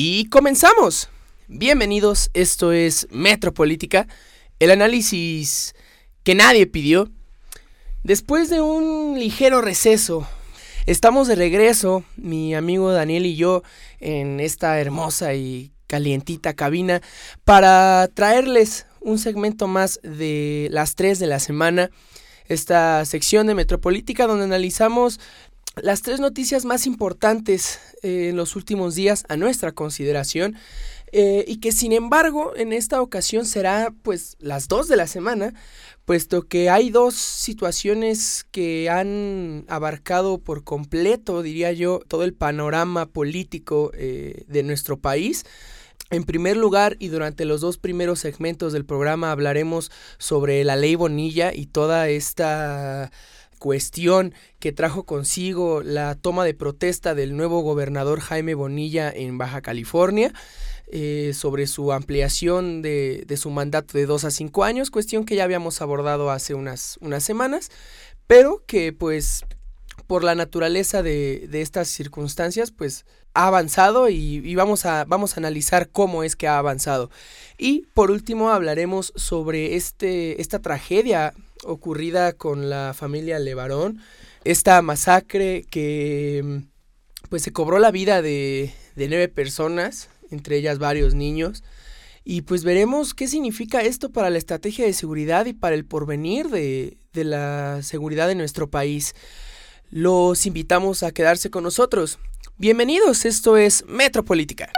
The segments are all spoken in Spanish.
Y comenzamos. Bienvenidos, esto es Metropolítica, el análisis que nadie pidió. Después de un ligero receso, estamos de regreso, mi amigo Daniel y yo, en esta hermosa y calientita cabina, para traerles un segmento más de las 3 de la semana, esta sección de Metropolítica donde analizamos las tres noticias más importantes eh, en los últimos días a nuestra consideración. Eh, y que sin embargo en esta ocasión será pues las dos de la semana, puesto que hay dos situaciones que han abarcado por completo, diría yo, todo el panorama político eh, de nuestro país. En primer lugar, y durante los dos primeros segmentos del programa hablaremos sobre la ley Bonilla y toda esta cuestión que trajo consigo la toma de protesta del nuevo gobernador Jaime Bonilla en Baja California. Eh, sobre su ampliación de, de, su mandato de dos a cinco años, cuestión que ya habíamos abordado hace unas, unas semanas, pero que pues por la naturaleza de, de estas circunstancias pues ha avanzado y, y, vamos, a, vamos a analizar cómo es que ha avanzado. Y por último hablaremos sobre este, esta tragedia ocurrida con la familia Levarón, esta masacre que pues se cobró la vida de, de nueve personas, entre ellas varios niños. Y pues veremos qué significa esto para la estrategia de seguridad y para el porvenir de, de la seguridad de nuestro país. Los invitamos a quedarse con nosotros. Bienvenidos, esto es Metropolítica.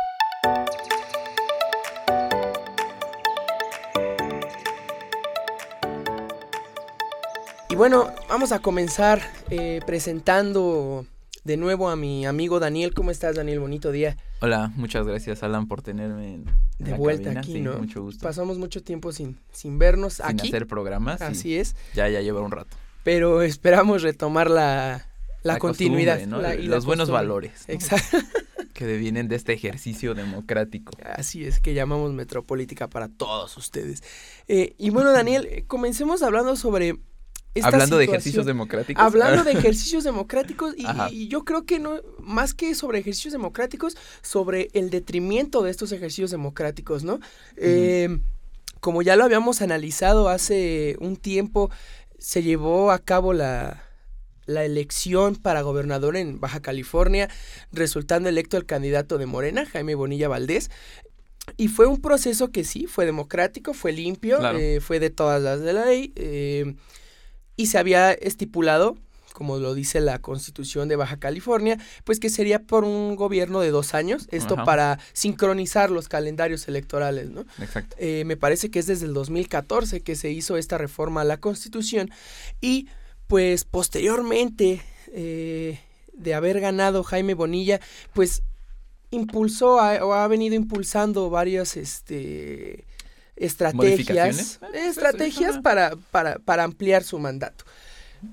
Bueno, vamos a comenzar eh, presentando de nuevo a mi amigo Daniel. ¿Cómo estás, Daniel? Bonito día. Hola, muchas gracias, Alan, por tenerme en de vuelta cabina. aquí, sí, ¿no? Mucho gusto. Pasamos mucho tiempo sin, sin vernos Sin aquí. hacer programas. Así es. Ya, ya lleva un rato. Pero esperamos retomar la, la, La continuidad. costumbre, ¿no? la- y Los buenos costumbre. valores. ¿no? Exacto. Que devienen de este ejercicio democrático. Así es que llamamos Metropolítica para todos ustedes. Eh, y bueno, Daniel, eh, comencemos hablando sobre. Hablando de ejercicios democráticos. Hablando de ejercicios democráticos y, yo creo que no, más que sobre ejercicios democráticos, sobre el detrimento de estos ejercicios democráticos, ¿no? Eh, como ya lo habíamos analizado hace un tiempo, se llevó a cabo la, la elección para gobernador en Baja California, resultando electo el candidato de Morena, Jaime Bonilla Valdés. Y fue un proceso que sí, fue democrático, fue limpio, Claro. eh, fue de todas las de la ley. eh, y se había estipulado, como lo dice la constitución de Baja California, pues que sería por un gobierno de dos años, esto Ajá. para sincronizar los calendarios electorales, ¿no? Exacto. Eh, me parece que es desde el 2014 que se hizo esta reforma a la constitución y pues posteriormente eh, de haber ganado Jaime Bonilla, pues impulsó a- o ha venido impulsando varias este, estrategias. Eh, estrategias para, para, para ampliar su mandato.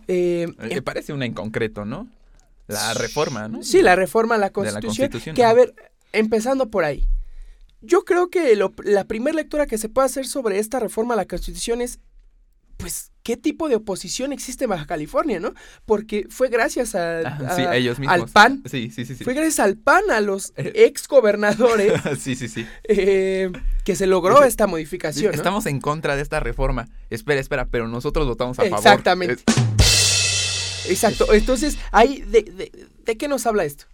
Eh, Eh, parece una en concreto, ¿no? La reforma, ¿no? Sí, la reforma a la De la Constitución. Que, a ver, empezando por ahí. Yo creo que lo- la primera lectura que se puede hacer sobre esta reforma a la Constitución es, pues, ¿qué tipo de oposición existe en Baja California, no? Porque fue gracias a, sí, a- ellos mismos. al PAN, Sí, sí, sí. sí. fue gracias al PAN, a los Eh. ex gobernadores, sí, sí, sí. eh, que se logró esta modificación, ¿no? Estamos en contra de esta reforma. Espera, espera, pero nosotros votamos a favor. Exactamente. Es- Exacto. Entonces, ahí, de, de, ¿de qué nos habla esto?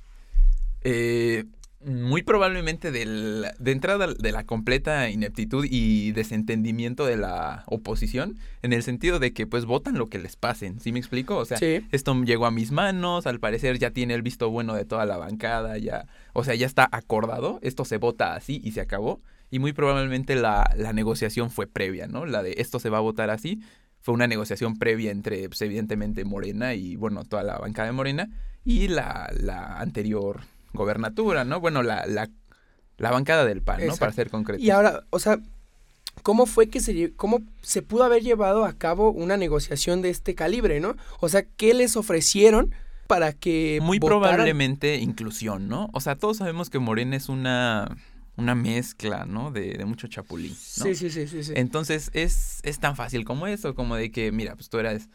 Eh, muy probablemente del- de entrada de la completa ineptitud y desentendimiento de la oposición, en el sentido de que pues votan lo que les pasen, ¿sí me explico? O sea, Sí. esto llegó a mis manos, al parecer ya tiene el visto bueno de toda la bancada, ya, o sea, ya está acordado, esto se vota así y se acabó, y muy probablemente la, la negociación fue previa, ¿no? La de esto se va a votar así, fue una negociación previa entre, pues, evidentemente, Morena y, bueno, toda la bancada de Morena y la, la anterior gobernatura, ¿no? Bueno, la, la, la bancada del PAN, ¿no? Para ser concreto. Y ahora, o sea, ¿cómo fue que se, cómo se pudo haber llevado a cabo una negociación de este calibre, no? O sea, ¿qué les ofrecieron para que Muy votaran? probablemente inclusión, ¿no? O sea, todos sabemos que Morena es una, una mezcla, ¿no? De, de mucho chapulín, ¿no? Sí, sí, sí, sí. sí. Entonces, es, es tan fácil como eso, como de que, mira, pues tú eras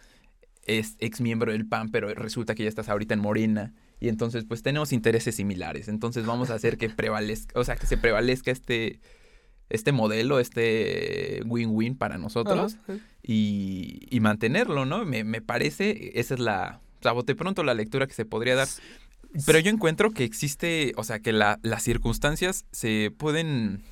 es ex miembro del PAN, pero resulta que ya estás ahorita en Morena Y entonces, pues tenemos intereses similares. Entonces vamos a hacer que prevalezca, o sea, que se prevalezca este, este modelo, este win-win para nosotros Ajá. y, y mantenerlo, ¿no? Me, me parece, esa es la, o bote pronto la lectura que se podría dar. Pero yo encuentro que existe, o sea, que la- las circunstancias se pueden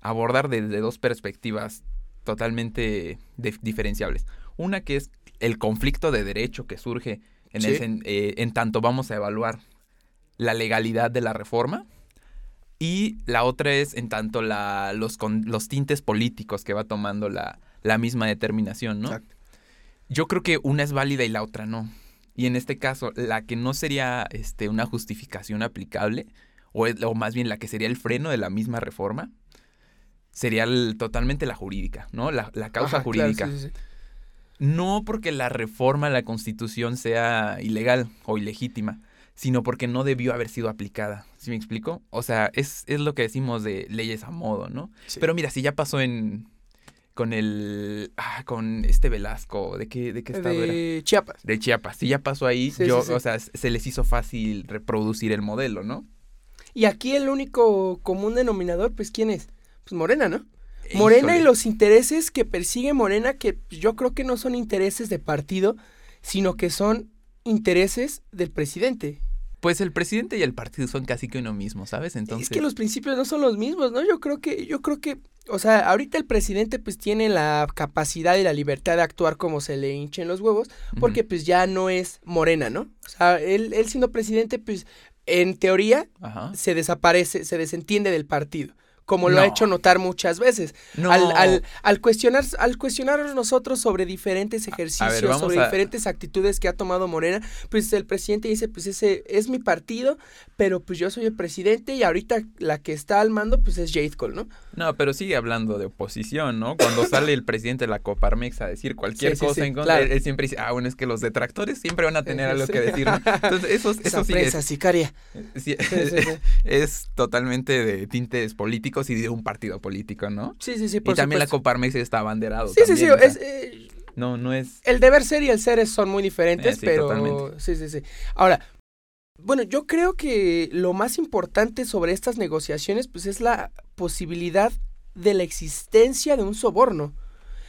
abordar desde dos perspectivas totalmente dif- diferenciables. Una que es el conflicto de derecho que surge en, Sí. sen- eh, en tanto vamos a evaluar la legalidad de la reforma. Y la otra es en tanto la, los, con- los tintes políticos que va tomando la, la misma determinación, ¿no? Exacto. Yo creo que una es válida y la otra no. Y en este caso, la que no sería este, una justificación aplicable, o, o más bien la que sería el freno de la misma reforma, sería el- totalmente la jurídica, ¿no? La, la causa Ajá, claro, jurídica. sí, sí, sí. No porque la reforma a la Constitución sea ilegal o ilegítima, sino porque no debió haber sido aplicada. ¿Sí me explico? O sea, es, es lo que decimos de leyes a modo, ¿no? Sí. Pero mira, si ya pasó en... con el... ah, con este Velasco, ¿de qué, de qué estado era? de Chiapas. De Chiapas. Si ya pasó ahí, Sí, yo, sí, sí. o sea, se les hizo fácil reproducir el modelo, ¿no? Y aquí el único común denominador, pues, ¿quién es? Pues Morena, ¿no? Morena y los intereses que persigue Morena, que yo creo que no son intereses de partido, sino que son intereses del presidente. Pues el presidente y el partido son casi que uno mismo, ¿sabes? Entonces... Es que los principios no son los mismos, ¿no? Yo creo que, yo creo que, o sea, ahorita el presidente pues tiene la capacidad y la libertad de actuar como se le hinchen los huevos, porque pues ya no es Morena, ¿no? O sea, él, él siendo presidente, pues en teoría Ajá. se desaparece, se desentiende del partido, como lo ha hecho notar muchas veces. No. Al, al, al cuestionar, al cuestionarnos nosotros sobre diferentes ejercicios, sobre a- diferentes actitudes que ha tomado Morena, pues el presidente dice, pues ese es mi partido, pero pues yo soy el presidente y ahorita la que está al mando, pues es Jade Cole, ¿no? No, pero sigue hablando de oposición, ¿no? Cuando sale el presidente de la Coparmex a decir cualquier Sí, cosa sí, en contra, claro. él, él siempre dice, ah, bueno, es que los detractores siempre van a tener algo que decir, ¿no? Entonces, eso, Esa eso sí prensa es, sicaria. sí, sí. es totalmente de tintes políticos y de un partido político, ¿no? Sí, sí, sí, Y por también la supuesto. Coparmex está abanderado. Sí, sí, sí, también, o sea, es, eh, no, no es... el deber ser y el ser es- son muy diferentes, Eh, sí, pero totalmente. sí, sí, sí. Ahora, bueno, yo creo que lo más importante sobre estas negociaciones, pues es la posibilidad de la existencia de un soborno.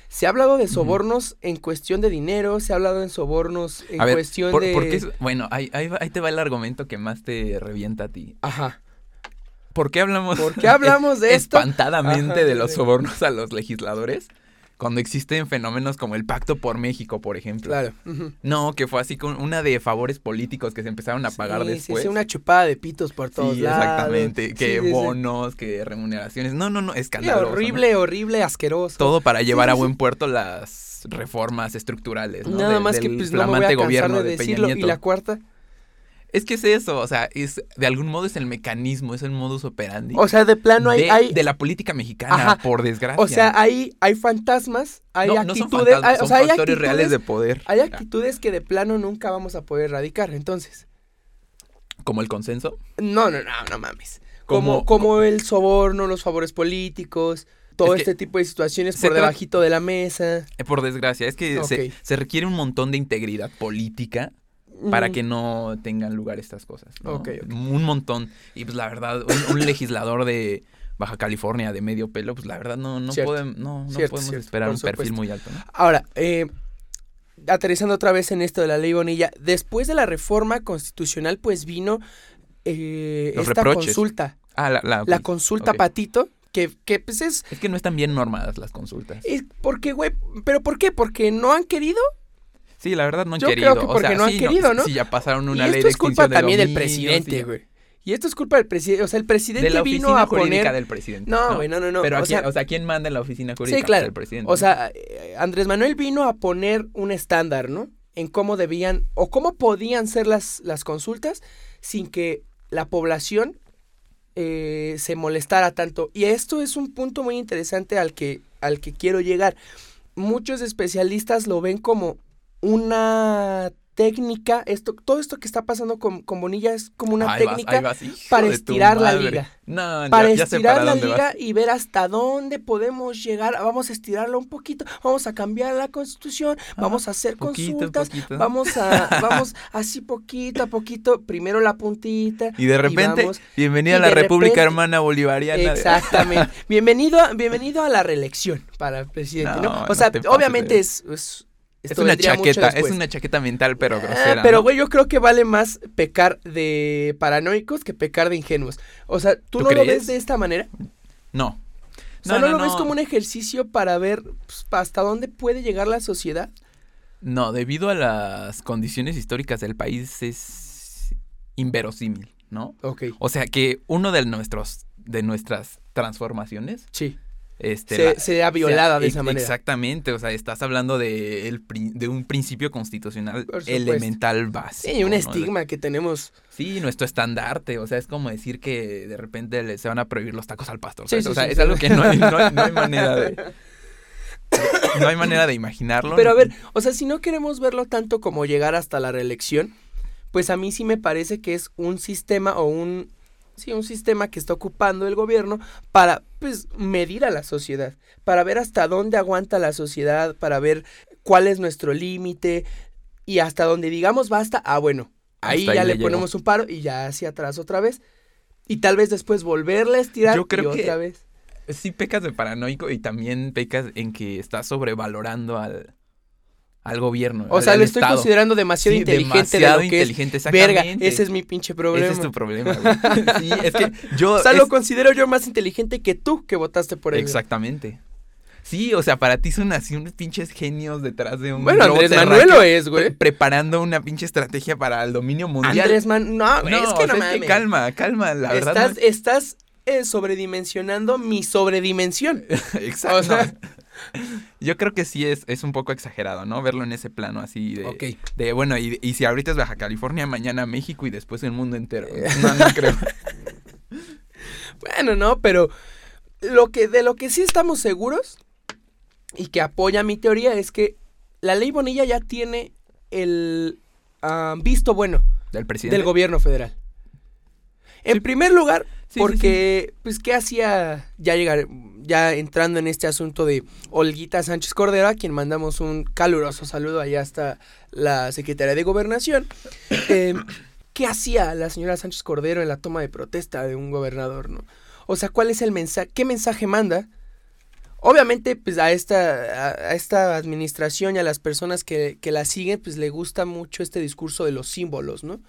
Se ha hablado de sobornos en cuestión de dinero, se ha hablado en sobornos en A ver, cuestión por- de... porque es- bueno, ahí, ahí te va el argumento que más te revienta a ti. Ajá. ¿Por qué hablamos, ¿Por qué hablamos de esto? espantadamente Ajá, de los sí. sobornos a los legisladores? Cuando existen fenómenos como el Pacto por México, por ejemplo. Claro. No, que fue así con una de favores políticos que se empezaron a pagar Sí, sí, después. sí, una chupada de pitos por todos Sí, lados. exactamente. Que Sí, bonos, que remuneraciones. No, no, no, escandaloso. ¿no? horrible, horrible, asqueroso. Todo para llevar a buen puerto las reformas estructurales, ¿no? Nada De- más que pues no me voy a flamante cansar gobierno de de Peña decirlo. Y Nieto. la cuarta, Es que es eso, o sea, es de algún modo es el mecanismo, es el modus operandi. o sea, de plano hay, de, hay de la política mexicana, Ajá. por desgracia. o sea, hay, hay fantasmas, hay no, no son actitudes, fantasmas, hay- o son sea, hay actitudes, reales de poder. hay actitudes que de plano nunca vamos a poder erradicar, entonces. Como el consenso. No, no, no, no mames. Como, Como- como el soborno, los favores políticos, todo Es que este tipo de situaciones por debajito de la mesa. Eh, Por desgracia, es que se, se requiere un montón de integridad política para que no tengan lugar estas cosas. ¿no? Un montón. Y pues la verdad, un, un legislador de Baja California de medio pelo, pues la verdad no, no, Cierto. podem- no, no Cierto, podemos cierto, esperar un perfil muy alto. ¿no? Ahora, eh, aterrizando otra vez en esto de la ley Bonilla, después de la reforma constitucional, pues vino eh, esta reproches. consulta, Ah, la, la, la ok. consulta. Patito, que, que pues es, Es que no están bien normadas las consultas. es porque, güey, pero ¿por qué? Porque no han querido. Sí, la verdad no han Yo querido. creo que o porque sea, no han sí, querido, ¿no? Sí, ya pasaron una y ley esto de es culpa extinción de también del presidente, güey. Y esto es culpa del presidente, o sea, el presidente De la vino a jurídica poner... del presidente. No, güey, no, no, no. Pero o ¿a quién- sea, o sea, ¿quién manda en la oficina jurídica? Sí, claro. El presidente. O sea, eh, Andrés Manuel vino a poner un estándar, ¿no? En cómo debían o cómo podían ser las, las consultas sin que la población eh, se molestara tanto. Y esto es un punto muy interesante al que, al que quiero llegar. Muchos especialistas lo ven como una técnica, esto, todo esto que está pasando con, con Bonilla es como una Ahí técnica vas, para estirar la liga. No, para ya estirar la liga vas. y ver hasta dónde podemos llegar. Vamos a estirarla un poquito, vamos a cambiar la constitución, vamos a hacer poquito, consultas, poquito. vamos a, vamos así poquito a poquito, primero la puntita. Y de repente, vamos- bienvenida y a la República repente- Hermana Bolivariana. Exactamente. bienvenido, a, bienvenido a la reelección para el presidente, ¿no? No, O no sea, obviamente de- es, es, Es esto una chaqueta, es una chaqueta mental, pero Ah, grosera. pero, ¿no? güey, yo creo que vale más pecar de paranoicos que pecar de ingenuos. O sea, ¿tú, ¿Tú no lo crees? ves de esta manera? No. O sea, ¿no, lo ves como un ejercicio para ver pues, hasta dónde puede llegar la sociedad? No, debido a las condiciones históricas del país es inverosímil, ¿no? Ok. O sea que uno de nuestros de nuestras transformaciones Sí. Este Se, la- sea violada de esa manera. Exactamente, o sea, estás hablando de, el de un principio constitucional elemental básico. Sí, un ¿no? estigma que tenemos. Sí, nuestro estandarte, o sea, es como decir que de repente se van a prohibir los tacos al pastor. Sí, o sea, sí, es algo que no hay, no hay- no hay manera de no hay manera de imaginarlo. Pero a ver, o sea, si no queremos verlo tanto como llegar hasta la reelección, pues a mí sí me parece que es un sistema o un sí, un sistema que está ocupando el gobierno para pues medir a la sociedad, para ver hasta dónde aguanta la sociedad, para ver cuál es nuestro límite y hasta donde digamos basta, ah bueno, ahí Hasta ahí ya le llego. ponemos un paro y ya hacia atrás otra vez. Y tal vez después volverle a estirar Yo creo y que otra vez. Sí pecas de paranoico y también pecas en que estás sobrevalorando al, al gobierno. O sea, lo estoy Estado. considerando demasiado Sí, inteligente demasiado de lo que inteligente, es. Verga, ese es mi pinche problema. Ese es tu problema, güey. Sí, es que yo... O sea, lo considero yo más inteligente que tú que votaste por él. Exactamente. Sí, o sea, para ti son así unos pinches genios detrás de un Bueno, Andrés Manuel lo es, güey. pre- preparando una pinche estrategia para el dominio mundial. Andrés Man... No, no, es que no mames. calma, calma, la verdad. estás no- estás eh, sobredimensionando mi sobredimensión. Exacto. o sea- Yo creo que sí es, es un poco exagerado, ¿no? Verlo en ese plano así de... Ok. De, bueno, y, y si ahorita es Baja California, mañana México y después el mundo entero. No, no creo. Bueno, no, pero lo que de lo que sí estamos seguros y que apoya mi teoría es que la ley Bonilla ya tiene el ah, visto bueno Del presidente. del gobierno federal. En Sí. primer lugar, Sí, sí, porque, pues, ¿qué hacía ya llegar, ya entrando en este asunto de Olguita Sánchez Cordero, a quien mandamos un caluroso saludo allá hasta la Secretaría de Gobernación? Eh, ¿Qué hacía la señora Sánchez Cordero en la toma de protesta de un gobernador, no? O sea, ¿cuál es el mensaje? ¿Qué mensaje manda? Obviamente, pues a esta, a, esta administración y a las personas que, que la siguen, pues le gusta mucho este discurso de los símbolos, ¿no?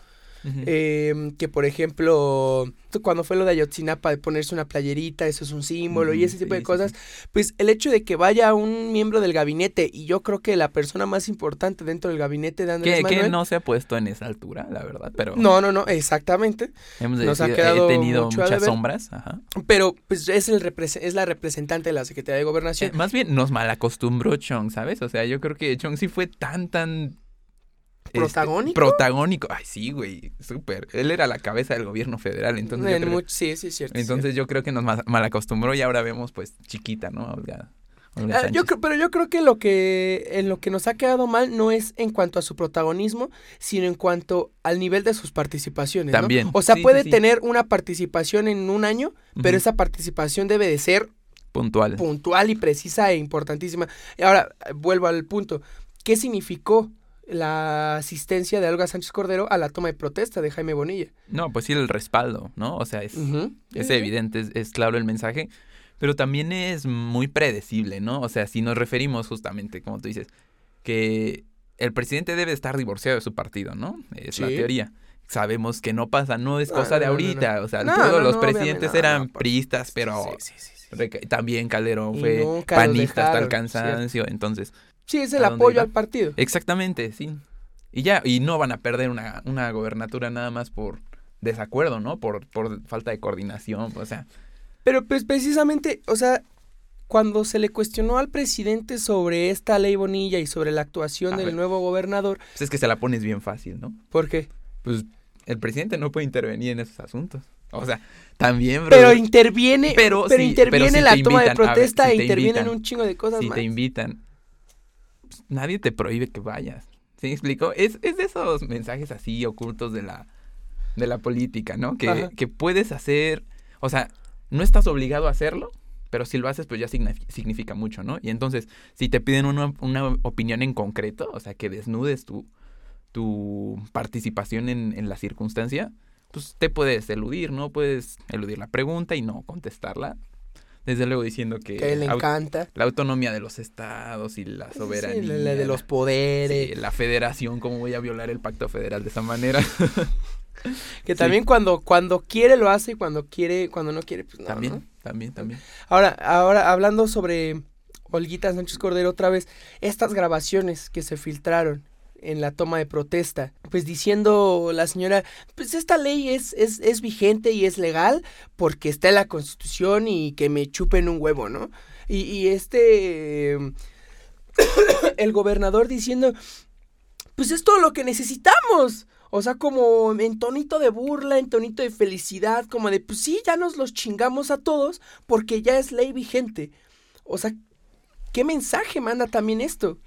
Eh, que por ejemplo, cuando fue lo de Ayotzinapa de ponerse una playerita, eso es un símbolo y ese tipo de sí, cosas, pues el hecho de que vaya un miembro del gabinete y yo creo que la persona más importante dentro del gabinete de Andrés que, que no se ha puesto en esa altura, la verdad, pero no, no, no, exactamente. hemos nos ha quedado he tenido mucho muchas sombras. Ajá. Pero pues es, el es la representante de la Secretaría de Gobernación. Eh, más bien nos malacostumbró Chong, ¿sabes? O sea, yo creo que Chong sí fue tan, tan... este, ¿Protagónico? protagónico. Ay, sí, güey, súper. Él era la cabeza del gobierno federal, entonces... En creo- sí, sí, cierto. es Entonces yo creo que nos ma- malacostumbró y ahora vemos pues chiquita, ¿no? Olga, Olga Ah, yo Sánchez. creo, pero yo creo que lo que en lo que nos ha quedado mal no es en cuanto a su protagonismo, sino en cuanto al nivel de sus participaciones. ¿no? También, O sea, sí, puede sí, sí. tener una participación en un año, pero esa participación debe de ser Puntual. puntual y precisa e importantísima. Y ahora vuelvo al punto. ¿Qué significó la asistencia de Olga Sánchez Cordero a la toma de protesta de Jaime Bonilla? No, pues sí, el respaldo, ¿no? O sea, es, es evidente, es, es claro el mensaje, pero también es muy predecible, ¿no? O sea, si nos referimos justamente, como tú dices, que el presidente debe estar divorciado de su partido, ¿no? Es la teoría. Sabemos que no pasa, no es No, cosa de no, ahorita, o sea, todos los presidentes eran priistas, pero Sí, sí, también Calderón fue panista hasta el cansancio, entonces, Sí, es el ¿A dónde apoyo al partido. exactamente, sí. Y ya, y no van a perder una, una gobernatura nada más por desacuerdo, ¿no? Por, por falta de coordinación, o sea, Pero pues precisamente, o sea, cuando se le cuestionó al presidente sobre esta ley Bonilla y sobre la actuación A del ver. nuevo gobernador, pues es que se la pones bien fácil, ¿no? ¿por qué? Pues el presidente no puede intervenir en esos asuntos. O sea, también, bro. Pero interviene, Pero interviene pero si la toma de ver, protesta si e te interviene en un chingo de cosas si más. te invitan, pues, nadie te prohíbe que vayas. ¿Sí me explico? Es, es de esos mensajes así ocultos de la, de la política, ¿no? Que, que puedes hacer, o sea, no estás obligado a hacerlo, pero si lo haces, pues ya signifi- significa mucho, ¿no? Y entonces, si te piden una, una opinión en concreto, o sea, que desnudes tu, tu participación en, en la circunstancia, pues te puedes eludir, ¿no? Puedes eludir la pregunta y no contestarla. Desde luego diciendo que, Que le encanta. la autonomía de los estados y la Sí, soberanía. la- la de los Sí, poderes. la federación, cómo voy a violar el pacto federal de esa manera. Que sí. también cuando, cuando quiere lo hace y cuando quiere, cuando no quiere, pues no. también, ¿no? también, también. Ahora, ahora hablando sobre Olguita Sánchez Cordero otra vez, estas grabaciones que se filtraron en la toma de protesta, pues diciendo la señora, pues esta ley es, es, es vigente y es legal porque está en la constitución y que me chupen un huevo, ¿no? Y, y este, el gobernador diciendo, pues es todo lo que necesitamos. O sea, como en tonito de burla, en tonito de felicidad, como de, pues sí, ya nos los chingamos a todos porque ya es ley vigente. O sea, ¿qué mensaje manda también esto?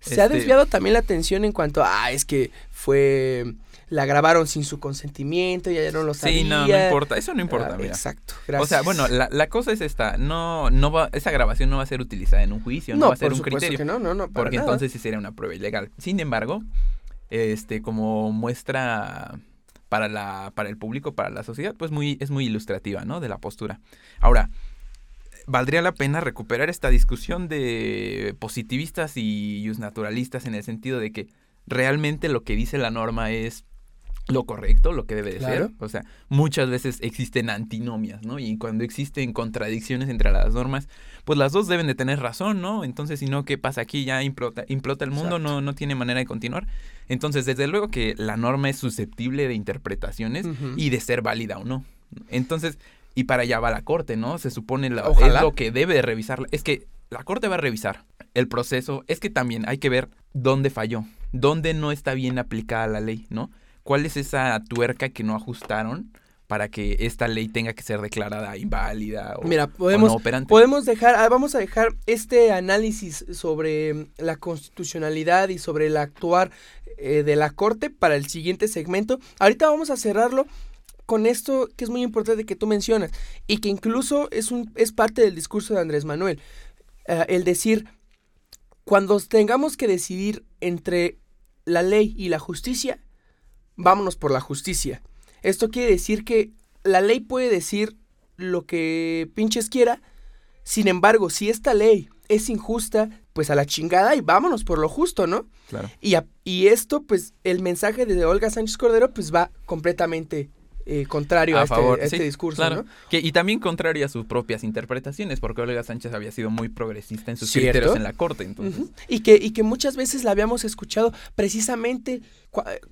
Se ha Este- desviado también la atención en cuanto a, ah, es que fue, la grabaron sin su consentimiento, ya no lo sabía. Sí, no, no importa. Eso no importa, Ah, mira. Exacto, O gracias. sea, bueno, la, la cosa es esta. No, no va, esa grabación no va a ser utilizada en un juicio, no, no, va a ser un criterio. que no, no, no, para porque nada. entonces sí sería una prueba ilegal. Sin embargo, este, como muestra para la, para el público, para la sociedad, pues muy, es muy ilustrativa, ¿no? De la postura. Ahora, valdría la pena recuperar esta discusión de positivistas y naturalistas en el sentido de que realmente lo que dice la norma es lo correcto, lo que debe de Claro. ser. O sea, muchas veces existen antinomias, ¿no? Y cuando existen contradicciones entre las normas, pues las dos deben de tener razón, ¿no? Entonces, si no, ¿qué pasa aquí? Ya implota, implota el mundo, Exacto. no, no tiene manera de continuar. Entonces, desde luego que la norma es susceptible de interpretaciones y de ser válida o no. Entonces, y para allá va la corte, ¿no? Se supone la, Ojalá. es lo que debe de revisar. Es que la corte va a revisar el proceso. Es que también hay que ver dónde falló, dónde no está bien aplicada la ley, ¿no? ¿Cuál es esa tuerca que no ajustaron para que esta ley tenga que ser declarada inválida o, Mira, o podemos, no operante? podemos dejar, ah, vamos a dejar este análisis sobre la constitucionalidad y sobre el actuar eh, de la Corte para el siguiente segmento. Ahorita vamos a cerrarlo con esto que es muy importante que tú mencionas y que incluso es, un, es parte del discurso de Andrés Manuel. Eh, el decir, cuando tengamos que decidir entre la ley y la justicia, vámonos por la justicia. Esto quiere decir que la ley puede decir lo que pinches quiera, sin embargo, si esta ley es injusta, pues a la chingada y vámonos por lo justo, ¿no? Claro. Y, a- y esto, pues, el mensaje de Olga Sánchez Cordero, pues va completamente eh, contrario a, a este, favor, a este sí, discurso, claro. ¿no? Que, y también contrario a sus propias interpretaciones, porque Olga Sánchez había sido muy progresista en sus ¿Cierto? criterios en la corte, entonces. Y, que, y que muchas veces la habíamos escuchado precisamente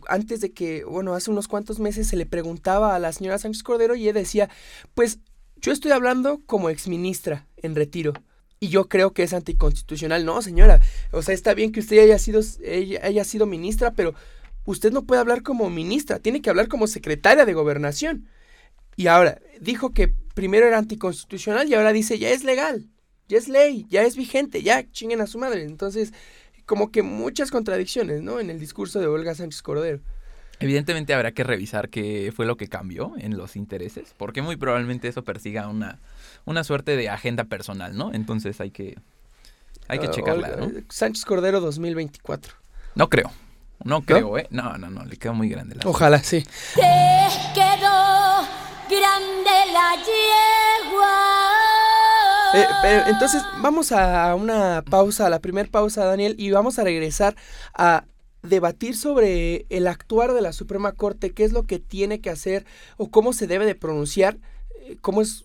antes de que, bueno, hace unos cuantos meses se le preguntaba a la señora Sánchez Cordero y ella decía, pues yo estoy hablando como exministra en retiro. Y yo creo que es anticonstitucional. No, señora. O sea, está bien que usted haya sido, haya sido ministra, pero usted no puede hablar como ministra, tiene que hablar como secretaria de gobernación. Y ahora, dijo que primero era anticonstitucional y ahora dice, ya es legal, ya es ley, ya es vigente, ya chinguen a su madre. Entonces, como que muchas contradicciones, ¿no? En el discurso de Olga Sánchez Cordero. Evidentemente habrá que revisar qué fue lo que cambió en los intereses, porque muy probablemente eso persiga una, una suerte de agenda personal, ¿no? Entonces hay que, hay que Ah, checarla, Olga- ¿no? Sánchez Cordero 2024. No creo, no creo, ¿eh? No, no, no, le queda muy grande la Ojalá, sí. Te quedó grande la yegua. Eh, entonces vamos a una pausa, a la primera pausa, Daniel, y vamos a regresar a debatir sobre el actuar de la Suprema Corte, qué es lo que tiene que hacer o cómo se debe de pronunciar, eh, cómo es,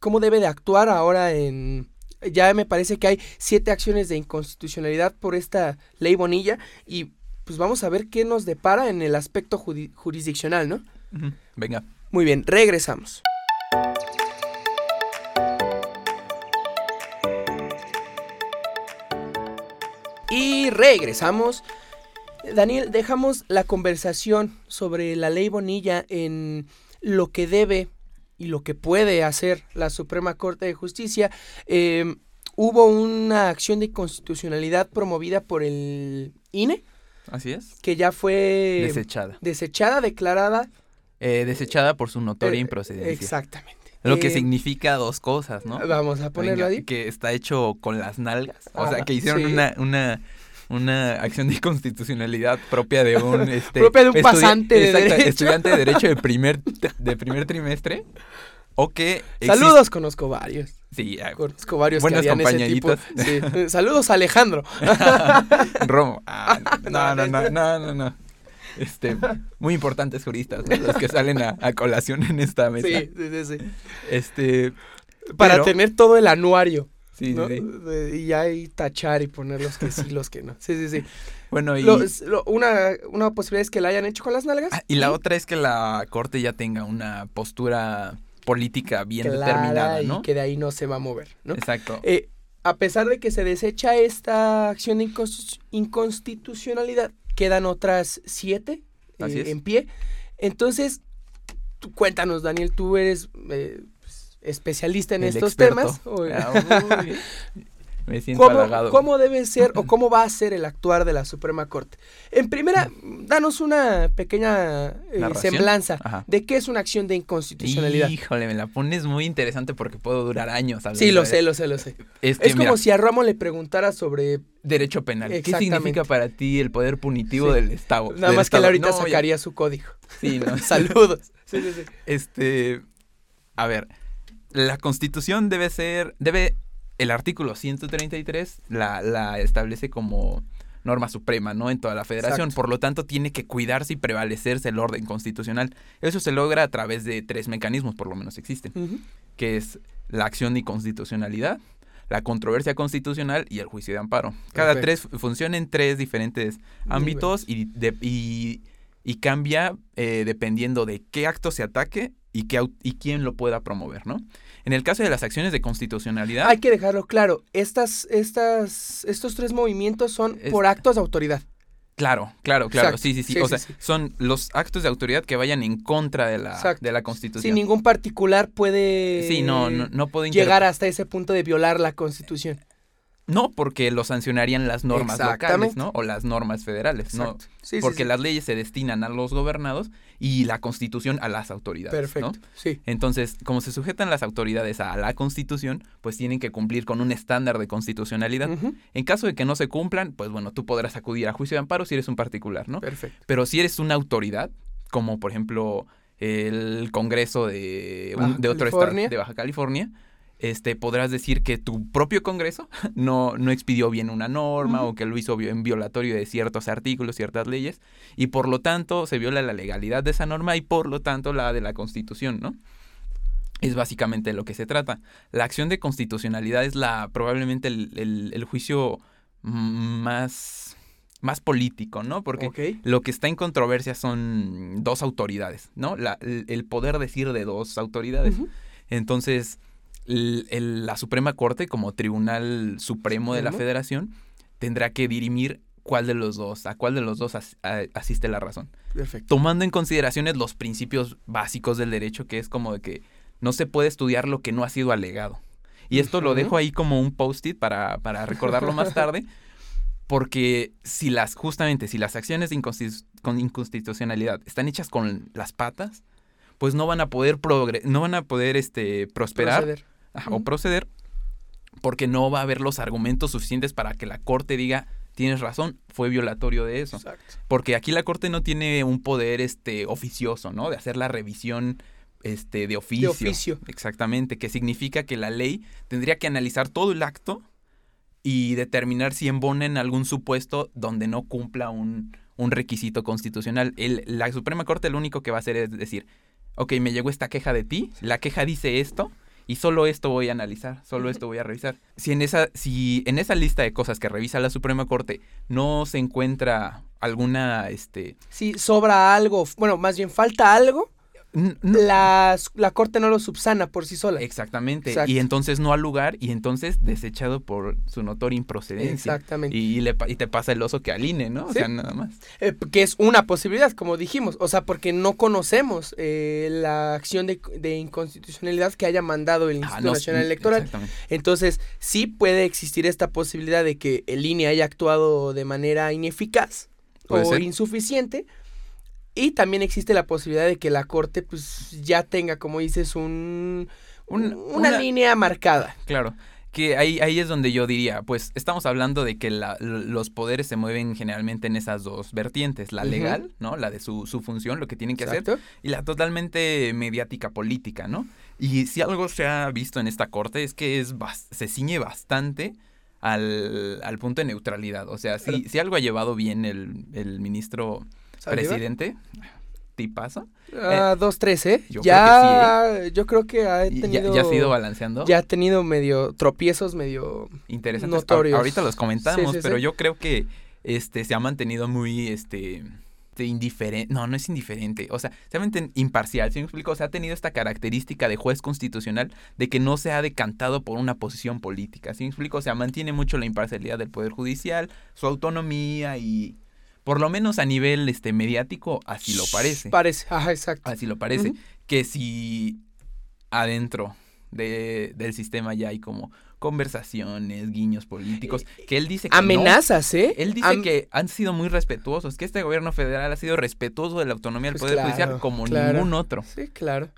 cómo debe de actuar ahora en ya me parece que hay siete acciones de inconstitucionalidad por esta ley Bonilla y pues vamos a ver qué nos depara en el aspecto jurisdiccional, ¿no? Venga. Muy bien, regresamos. Y regresamos. Daniel, dejamos la conversación sobre la ley Bonilla en lo que debe y lo que puede hacer la Suprema Corte de Justicia. Eh, hubo una acción de constitucionalidad promovida por el INE Así es. que ya fue Desechada. desechada, declarada. Eh, desechada por su notoria eh, improcedencia. Exactamente. Lo que Eh, significa dos cosas, ¿no? Vamos a ponerlo ahí. Que está hecho con las nalgas. O sea, que hicieron sí. una, una, una acción de inconstitucionalidad propia de un... Este, Propia de un pasante de derecho. Estudiante de Derecho de primer, de primer trimestre. O que... Saludos, conozco varios. Sí, ah, Conozco varios que harían ese tipo. Sí. Eh, Saludos, Alejandro. Romo. Ah, no, No, no, no, no, no. Este, muy importantes juristas, ¿no? Los que salen a, a colación en esta mesa. Sí, sí, sí, sí. Este, Para pero- tener todo el anuario. sí, Y ahí tachar y poner los que sí, los que no. Sí, sí, sí. Bueno, y, Lo- es- lo- una, una posibilidad es que la hayan hecho con las nalgas. ah, y la otra es que la corte ya tenga una postura política bien clara determinada, y ¿no? que de ahí no se va a mover, ¿no? Exacto. Eh, a pesar de que se desecha esta acción de incons- inconstitucionalidad, quedan otras siete eh, Así en pie. Entonces, tú cuéntanos, Daniel, tú eres eh, pues, especialista en El estos experto. temas. me siento ¿Cómo, halagado. cómo debe ser o cómo va a ser el actuar de la Suprema Corte? En primera, danos una pequeña eh, semblanza Ajá. de qué es una acción de inconstitucionalidad. Híjole, me la pones muy interesante porque puedo durar años Sí, lo sé, lo sé, lo sé. Es, que, Es como mira, si a Romo le preguntara sobre... derecho penal. ¿Qué significa para ti el poder punitivo Sí. del Estado? Nada del más que él ahorita No, ya- sacaría su código. Sí, no. Saludos. Sí, sí, sí. Este, a ver, la Constitución debe ser, debe, el artículo 133 la, la establece como norma suprema, ¿no? En toda la federación. Exacto. Por lo tanto, tiene que cuidarse y prevalecerse el orden constitucional. Eso se logra a través de tres mecanismos, por lo menos existen, que es la acción de inconstitucionalidad, la controversia constitucional y el juicio de amparo. Cada Perfecto. tres funciona en tres diferentes ámbitos y, de- y, y cambia eh, dependiendo de qué acto se ataque y, qué, y quién lo pueda promover, ¿no? En el caso de las acciones de constitucionalidad, Hay que dejarlo claro. Estas, estas, estos tres movimientos son Es- por actos de autoridad. claro, claro, claro, Exacto. sí, sí, sí, Sí, o sí, sea, sí. son los actos de autoridad que vayan en contra de la, Exacto. de la Si Constitución. ningún particular puede sí, no, no, no puedo inter- llegar hasta ese punto de violar la Constitución. No, porque lo sancionarían las normas locales. ¿no? O las normas federales, ¿no? Exacto. Sí, sí, porque sí. las leyes se destinan a los gobernados y la Constitución a las autoridades, Perfecto. ¿no? Sí. Entonces, como se sujetan las autoridades a la Constitución, pues tienen que cumplir con un estándar de constitucionalidad. En caso de que no se cumplan, pues bueno, tú podrás acudir a juicio de amparo si eres un particular, ¿no? Perfecto. Pero si eres una autoridad, como por ejemplo el Congreso de, un- de otro estado, de Baja California, este, podrás decir que tu propio Congreso no, no expidió bien una norma o que lo hizo en violatorio de ciertos artículos, ciertas leyes, y por lo tanto se viola la legalidad de esa norma y por lo tanto la de la Constitución, ¿no? Es básicamente de lo que se trata. La acción de constitucionalidad es la probablemente el, el- el juicio más, más político, ¿no? Porque lo que está en controversia son dos autoridades, ¿no? La- el, el poder decir de dos autoridades. Entonces, el- el- la Suprema Corte, como Tribunal Supremo de la. Federación, tendrá que dirimir cuál de los dos, a cuál de los dos as- a- asiste la razón. Perfecto. Tomando en consideraciones los principios básicos del derecho, que es como de que no se puede estudiar lo que no ha sido alegado. Y esto lo dejo ahí como un post-it para, para recordarlo más tarde, porque si las, justamente, si las acciones de inconstitu- con inconstitucionalidad están hechas con las patas, pues no van a poder no van a poder este prosperar Proceder. Ajá, Ujú. o proceder porque no va a haber los argumentos suficientes para que la corte diga tienes razón fue violatorio de eso Exacto. porque aquí la corte no tiene un poder este oficioso no de hacer la revisión este de oficio oficio. exactamente que significa que la ley tendría que analizar todo el acto y determinar si embona en algún supuesto donde no cumpla un, un requisito constitucional. El- la Suprema Corte lo único que va a hacer es decir, ok, me llegó esta queja de ti, la queja dice esto, y solo esto voy a analizar, solo esto voy a revisar. Si en esa, si en esa lista de cosas que revisa la Suprema Corte no se encuentra alguna, este, Si sobra algo, bueno, más bien falta algo, la, la corte no lo subsana por sí sola. exactamente, Exacto. y entonces no al lugar, y entonces desechado por su notoria improcedencia. Exactamente. Y, le pa- y te pasa el oso que aline, ¿no? O Sí. sea, nada más. Eh, que es una posibilidad, como dijimos. O sea, porque no conocemos eh, la acción de, de inconstitucionalidad que haya mandado el Ah, Instituto no, Nacional mm, Electoral. Exactamente. Entonces, sí puede existir esta posibilidad de que el INE haya actuado de manera ineficaz. O ser. insuficiente. Y también existe la posibilidad de que la corte pues ya tenga, como dices, un, Un- una, una- línea marcada. Claro. Que ahí, ahí es donde yo diría, pues estamos hablando de que la- los poderes se mueven generalmente en esas dos vertientes, la legal, ¿no? La de su, su función, lo que tienen que hacer, y la totalmente mediática política, ¿no? Y si algo se ha visto en esta corte es que es se ciñe bastante al, al punto de neutralidad. O sea, si, si algo ha llevado bien el, el ministro ¿Saldívar? presidente, tipazo, Ah, dos, tres, ¿eh? yo ya, yo creo que ha ya, tenido... ya ha sido balanceando. ya ha tenido medio tropiezos, medio... interesantes. notorios. Ahorita los comentamos, Sí, sí, pero sí. yo creo que este se ha mantenido muy este este, indiferente, no, no es indiferente, o sea, se ha mantenido imparcial, ¿sí me explico? O sea, ha tenido esta característica de juez constitucional de que no se ha decantado por una posición política, ¿sí me explico? O sea, mantiene mucho la imparcialidad del Poder Judicial, su autonomía y, por lo menos a nivel este mediático, así lo parece. Parece, ajá, exacto. Así lo parece. Que si adentro de, del sistema ya hay como conversaciones, guiños políticos, que él dice que no. Amenazas, ¿eh? Él dice Am- que han sido muy respetuosos, que este gobierno federal ha sido respetuoso de la autonomía del Pues Poder claro, Judicial como claro. ningún otro. Sí, claro.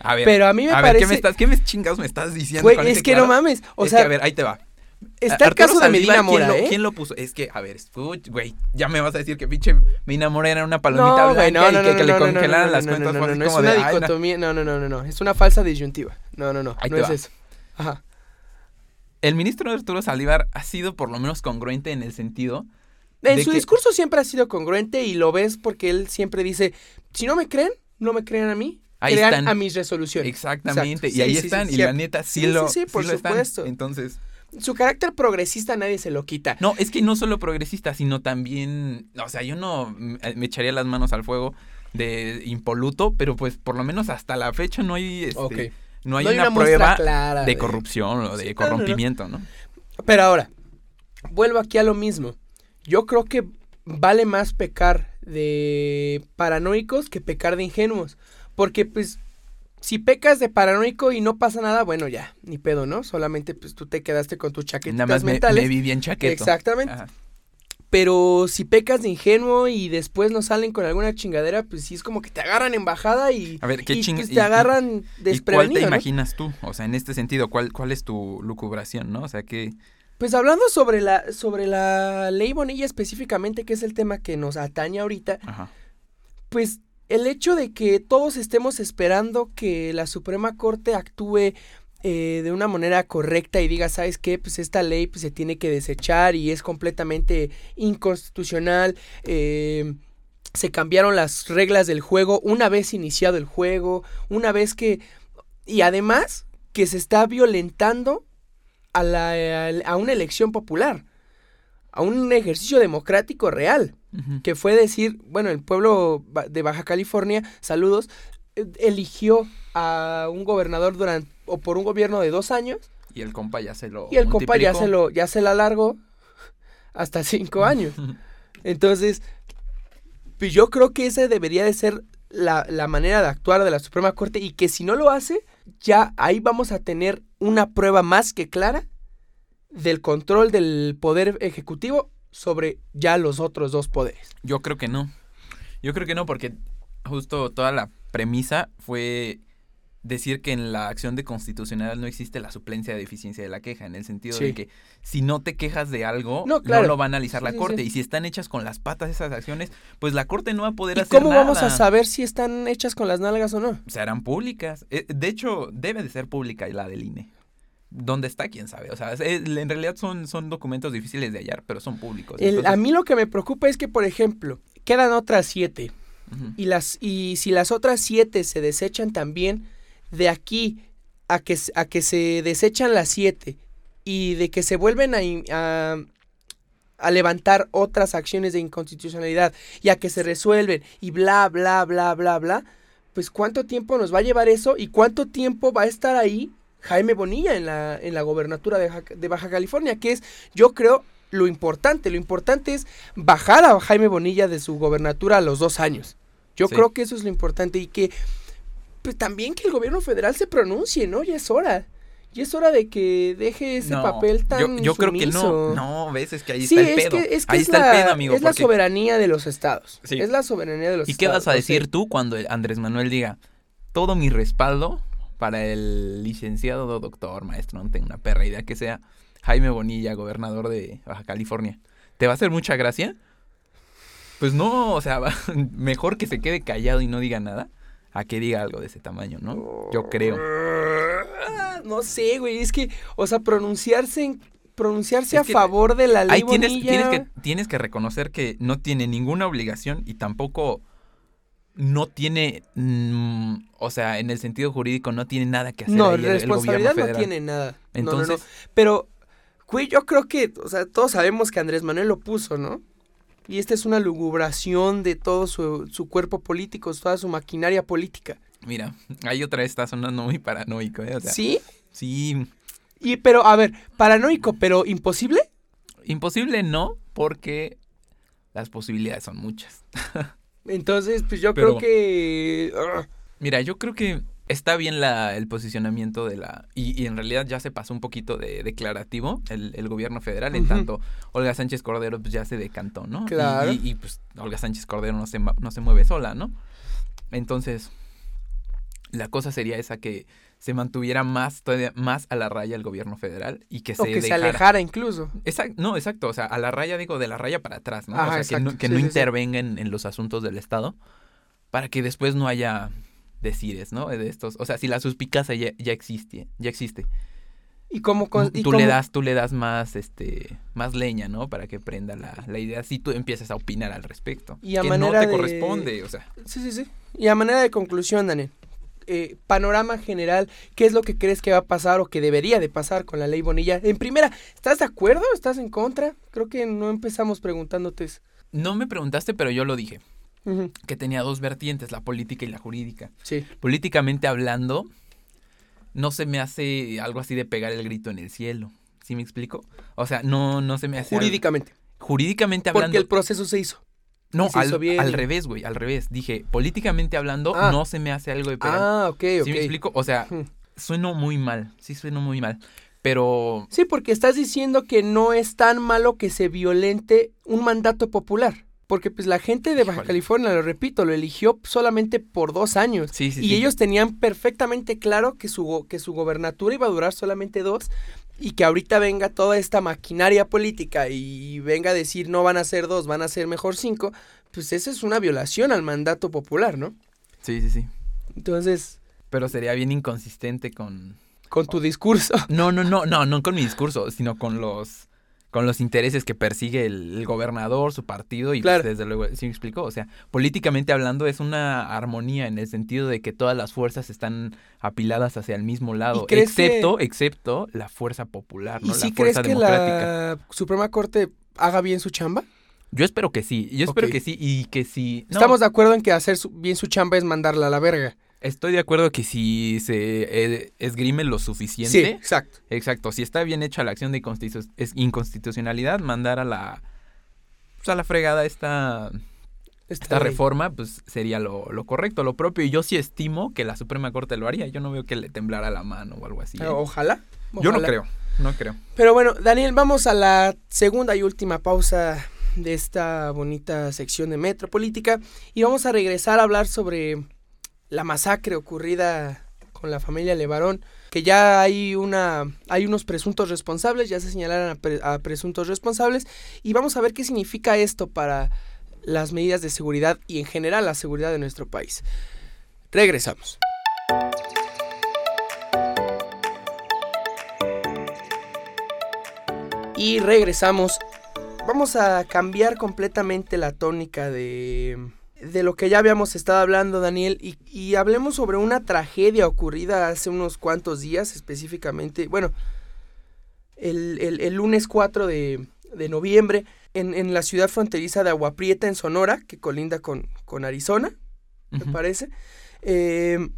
A ver, Pero a mí me a ver, parece... ¿qué me estás, qué me chingados me estás diciendo? Güey, es ese que no mames. O Es sea, que, a ver, ahí te va. Está el caso de Medina Mora, ¿quién ¿eh? Lo, ¿Quién lo puso? Es que, a ver, güey, ya me vas a decir que pinche Medina Mora era una palomita no, blanca no, no, y que, le congelaran las cuentas no, no, no, es una dicotomía, no, no, no, no, no, es una falsa disyuntiva. No, no, no, Ahí no te es va. eso. Ajá. El ministro Arturo Saldívar ha sido por lo menos congruente en el sentido En su que- discurso siempre ha sido congruente y lo ves porque él siempre dice, si no me creen, no me crean a mí, Ahí crean están. a mis resoluciones. Exactamente, Exacto. y ahí Sí, están, sí, y la neta sí, lo, sí, sí, por supuesto. Entonces, Su carácter progresista nadie se lo quita. no, es que no solo progresista, sino también, o sea, yo no mm, me echaría las manos al fuego de impoluto, pero pues por lo menos hasta la fecha no hay, este, no hay No hay una, prueba clara de de- corrupción o de Sí, no, no, no. corrompimiento, ¿no? Pero ahora, vuelvo aquí a lo mismo. Yo creo que vale más pecar de paranoicos que pecar de ingenuos. Porque pues, si pecas de paranoico y no pasa nada, bueno ya, ni pedo, ¿no? Solamente pues tú te quedaste con tus chaquetas Nada más me, mentales. me vi bien chaqueto. Exactamente. Ajá. Pero si pecas de ingenuo y después no salen con alguna chingadera, pues sí es como que te agarran en bajada y, A ver, ¿qué y, ching- pues, y- te agarran ¿Y cuál te desprevenido, ¿no? imaginas tú? O sea, en este sentido, ¿cuál, cuál es tu lucubración, no? O sea, que... Pues hablando sobre la, sobre la ley Bonilla específicamente, que es el tema que nos atañe ahorita, Ajá. pues el hecho de que todos estemos esperando que la Suprema Corte actúe eh, de una manera correcta y diga, ¿sabes qué? Pues esta ley pues, se tiene que desechar y es completamente inconstitucional. eh, se cambiaron las reglas del juego una vez iniciado el juego, una vez que... Y además que se está violentando a, la, a una elección popular, a un ejercicio democrático real que fue decir, bueno, el pueblo de Baja California, saludos, eh, eligió a un gobernador durante o por un gobierno de dos años Y el compa ya se lo y el compa ya se lo ya se la alargó hasta cinco años. Entonces, pues yo creo que esa debería de ser la, la manera de actuar de la Suprema Corte y que si no lo hace, ya ahí vamos a tener una prueba más que clara del control del poder ejecutivo sobre ya los otros dos poderes. Yo creo que no. Yo creo que no, porque justo toda la premisa fue decir que en la acción de constitucional no existe la suplencia de eficiencia de la queja, en el sentido Sí. de que si no te quejas de algo, No, no, claro. lo va a analizar Sí, la corte. sí. Y si están hechas con las patas esas acciones, pues la corte no va a poder ¿Y hacer cómo nada. vamos a saber si están hechas con las nalgas o no? Se harán públicas. Eh, De hecho, debe de ser pública la del INE. ¿Dónde está? ¿Quién sabe? O sea, es- en realidad son, son documentos difíciles de hallar, pero son públicos. El- Entonces, a mí lo que me preocupa es que, por ejemplo, quedan otras siete. Y, las, y si las otras siete se desechan también, de aquí a que, a que se desechan las siete y de que se vuelven a, a, a levantar otras acciones de inconstitucionalidad y a que se resuelven y bla, bla, bla, bla, bla, pues cuánto tiempo nos va a llevar eso y cuánto tiempo va a estar ahí Jaime Bonilla en la, en la gobernatura de, Baja- de Baja California, que es, yo creo, lo importante. Lo importante es bajar a Jaime Bonilla de su gobernatura a los dos años. Yo Sí. creo que eso es lo importante y que pues, también que el gobierno federal se pronuncie, ¿no? Ya es hora. Y es hora de que deje ese No, papel tan yo, yo creo que no. No, ves, es que ahí Sí, está el es pedo. que, es que ahí es está la, el pedo, amigo. es la soberanía de los estados. Sí. Es la soberanía de los ¿Y estados. qué vas a decir tú cuando Andrés Manuel diga todo mi respaldo para el licenciado, doctor, maestro, no tengo una perra idea que sea, Jaime Bonilla, gobernador de Baja California? ¿Te va a hacer mucha gracia? Pues no, o sea, mejor que se quede callado y no diga nada a que diga algo de ese tamaño, ¿no? Yo creo. Ah, No sé, güey. Es que, o sea, pronunciarse en- pronunciarse Es a favor de la ley Ahí tienes, Bonilla. tienes, que, tienes que reconocer que no tiene ninguna obligación y tampoco no tiene, mm, o sea, en el sentido jurídico no tiene nada que hacer No, ahí el responsabilidad no tiene nada. No, no, no. Entonces, Pero, güey, yo creo que, o sea, todos sabemos que Andrés Manuel lo puso, ¿no? Y esta es una lugubración de todo su, su cuerpo político, toda su maquinaria política. mira, ahí otra vez está sonando muy paranoico, ¿eh? O sea, ¿Sí? sí, Y, pero, a ver, paranoico, pero imposible. imposible no, porque las posibilidades son muchas. Entonces, pues yo Pero- creo que... ah, Mira, yo creo que está bien la, el posicionamiento de la... Y, y en realidad ya se pasó un poquito de declarativo el, el gobierno federal, en tanto Olga Sánchez Cordero pues, ya se decantó, ¿no? Claro. Y, y, pues Olga Sánchez Cordero no se, no se mueve sola, ¿no? Entonces, la cosa sería esa que se mantuviera más, todavía más a la raya el gobierno federal y que se o que se alejara incluso. Exact- no, exacto, o sea, a la raya digo de la raya para atrás, ¿no? Ajá, o sea, que no, que Sí, no sí, sí. intervenga en, en los asuntos del Estado para que después no haya decires, ¿no? De estos, o sea, si la suspicacia ya, ya existe, ya existe. Y como... con- y tú como- le das, tú le das más, este, más leña, ¿no? Para que prenda la, la idea, si tú empiezas a opinar al respecto. Y a que manera no te de- corresponde, o sea. Sí, sí, sí. Y a manera de conclusión, Daniel, eh, panorama general, ¿qué es lo que crees que va a pasar o que debería de pasar con la ley Bonilla? En primera, ¿estás de acuerdo? ¿Estás en contra? Creo que no empezamos preguntándote eso. No me preguntaste, pero yo lo dije, que tenía dos vertientes, la política y la jurídica. Sí. políticamente hablando, no se me hace algo así de pegar el grito en el cielo. ¿Sí me explico? O sea, no, no se me hace. algo- Jurídicamente. Jurídicamente Porque hablando. el proceso se hizo. No, al, al revés, güey, al revés. Dije, políticamente hablando, Ah. no se me hace algo de pegar. Ah, ok, ok. ¿Sí me explico? O sea, sueno muy mal. Sí, sueno muy mal. Pero. Sí, porque estás diciendo que no es tan malo que se violente un mandato popular. Porque pues la gente de Baja Híjole. California, lo repito, lo eligió solamente por dos años. Sí, sí, y sí. ellos tenían perfectamente claro que su, que su gobernatura iba a durar solamente dos y que ahorita venga toda esta maquinaria política y venga a decir no van a ser dos, van a ser mejor cinco, pues esa es una violación al mandato popular, ¿no? Sí, sí, sí. Entonces, Pero sería bien inconsistente con. con tu discurso. No, no, no, no, no con mi discurso, sino con los con los intereses que persigue el, el gobernador, su partido y Claro. pues, desde luego, ¿sí me explico? O sea, políticamente hablando es una armonía en el sentido de que todas las fuerzas están apiladas hacia el mismo lado, crees que- excepto excepto la fuerza popular, ¿no? ¿Y la crees fuerza que democrática. la Suprema Corte haga bien su chamba? Yo espero que sí, yo espero que sí y que sí. no, Estamos de acuerdo en que hacer su- bien su chamba es mandarla a la verga. Estoy de acuerdo que si se eh, esgrime lo Sí, suficiente, exacto. Exacto, si está bien hecha la acción de inconstitucionalidad, mandar a la pues, a la fregada esta, esta reforma, pues sería lo, lo correcto, lo propio. Y yo sí estimo que la Suprema Corte lo haría. Yo no veo que le temblara la mano o algo así. ¿eh? Ojalá. Yo no creo, no creo. Pero bueno, Daniel, vamos a la segunda y última pausa de esta bonita sección de Metropolítica y vamos a regresar a hablar sobre la masacre ocurrida con la familia Levarón, que ya hay una hay unos presuntos responsables, ya se señalaron a, pre- a presuntos responsables y vamos a ver qué significa esto para las medidas de seguridad y en general la seguridad de nuestro país. Regresamos. Y regresamos. Vamos a cambiar completamente la tónica de, de lo que ya habíamos estado hablando, Daniel, y, y hablemos sobre una tragedia ocurrida hace unos cuantos días, específicamente, bueno, el, el- el lunes 4 de, de noviembre, en, en la ciudad fronteriza de Agua Prieta, en Sonora, que colinda con, con Arizona, me parece, eh,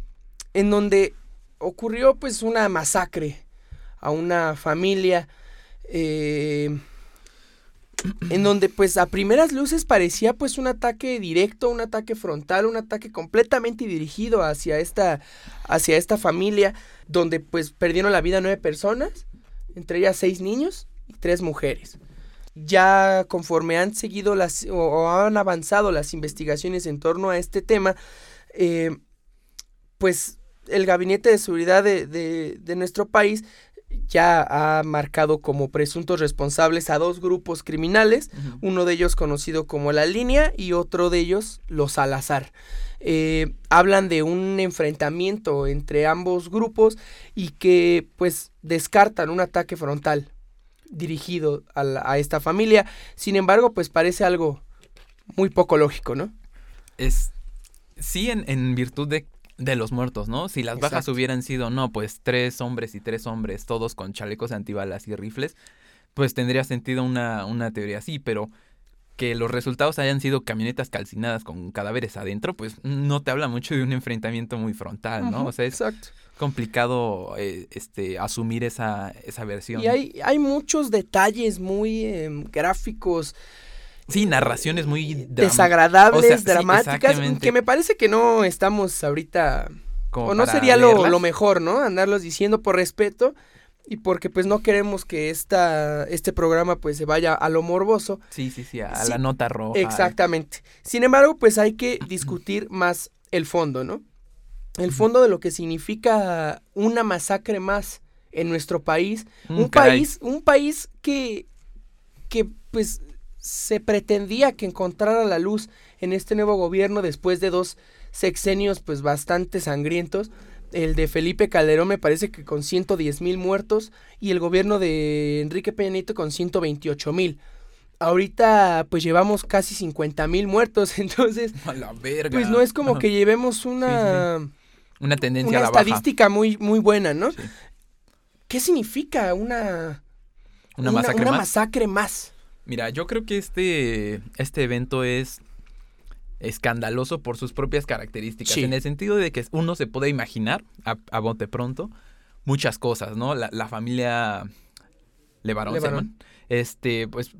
en donde ocurrió pues una masacre a una familia. eh, en donde pues a primeras luces parecía pues un ataque directo, un ataque frontal, un ataque completamente dirigido hacia esta, hacia esta familia, donde pues perdieron la vida nueve personas, entre ellas seis niños y tres mujeres. Ya conforme han seguido las o, han avanzado las investigaciones en torno a este tema, eh, pues el Gabinete de Seguridad de, de nuestro país ya ha marcado como presuntos responsables a dos grupos criminales, uno de ellos conocido como La Línea y otro de ellos Los Salazar. Eh, hablan de un enfrentamiento entre ambos grupos y que pues descartan un ataque frontal dirigido a, a esta familia. Sin embargo, pues parece algo muy poco lógico, ¿no? Es sí en, en virtud de de los muertos, ¿no? Si las bajas hubieran sido, no, pues tres hombres y tres hombres, todos con chalecos antibalas y rifles, pues tendría sentido una, una teoría así, pero que los resultados hayan sido camionetas calcinadas con cadáveres adentro, pues no te habla mucho de un enfrentamiento muy frontal, ¿no? o sea, es complicado eh, este, asumir esa, esa versión. Y hay, hay muchos detalles muy em, gráficos, Sí, narraciones muy desagradables, dramáticas, que me parece que no estamos ahorita o no sería lo, mejor, ¿no? Andarlos diciendo por respeto y porque pues no queremos que esta, este programa pues se vaya a lo morboso. Sí, sí, sí, a la nota roja. Exactamente. Sin embargo, pues hay que discutir más el fondo, ¿no? El fondo de lo que significa una masacre más en nuestro país, mm, un país, un país que que pues se pretendía que encontrara la luz en este nuevo gobierno después de dos sexenios pues bastante sangrientos. El de Felipe Calderón me parece que con 110 mil muertos y el gobierno de Enrique Peña Nieto con 128 mil. Ahorita pues llevamos casi 50 mil muertos, entonces pues no es como que llevemos una una tendencia una estadística muy muy buena, ¿no? ¿Qué significa una una, masacre, una más? masacre más? Mira, yo creo que este, este evento es escandaloso por sus propias características. En el sentido de que uno se puede imaginar, a, bote pronto, muchas cosas, ¿no? La, familia Levarón, este, pues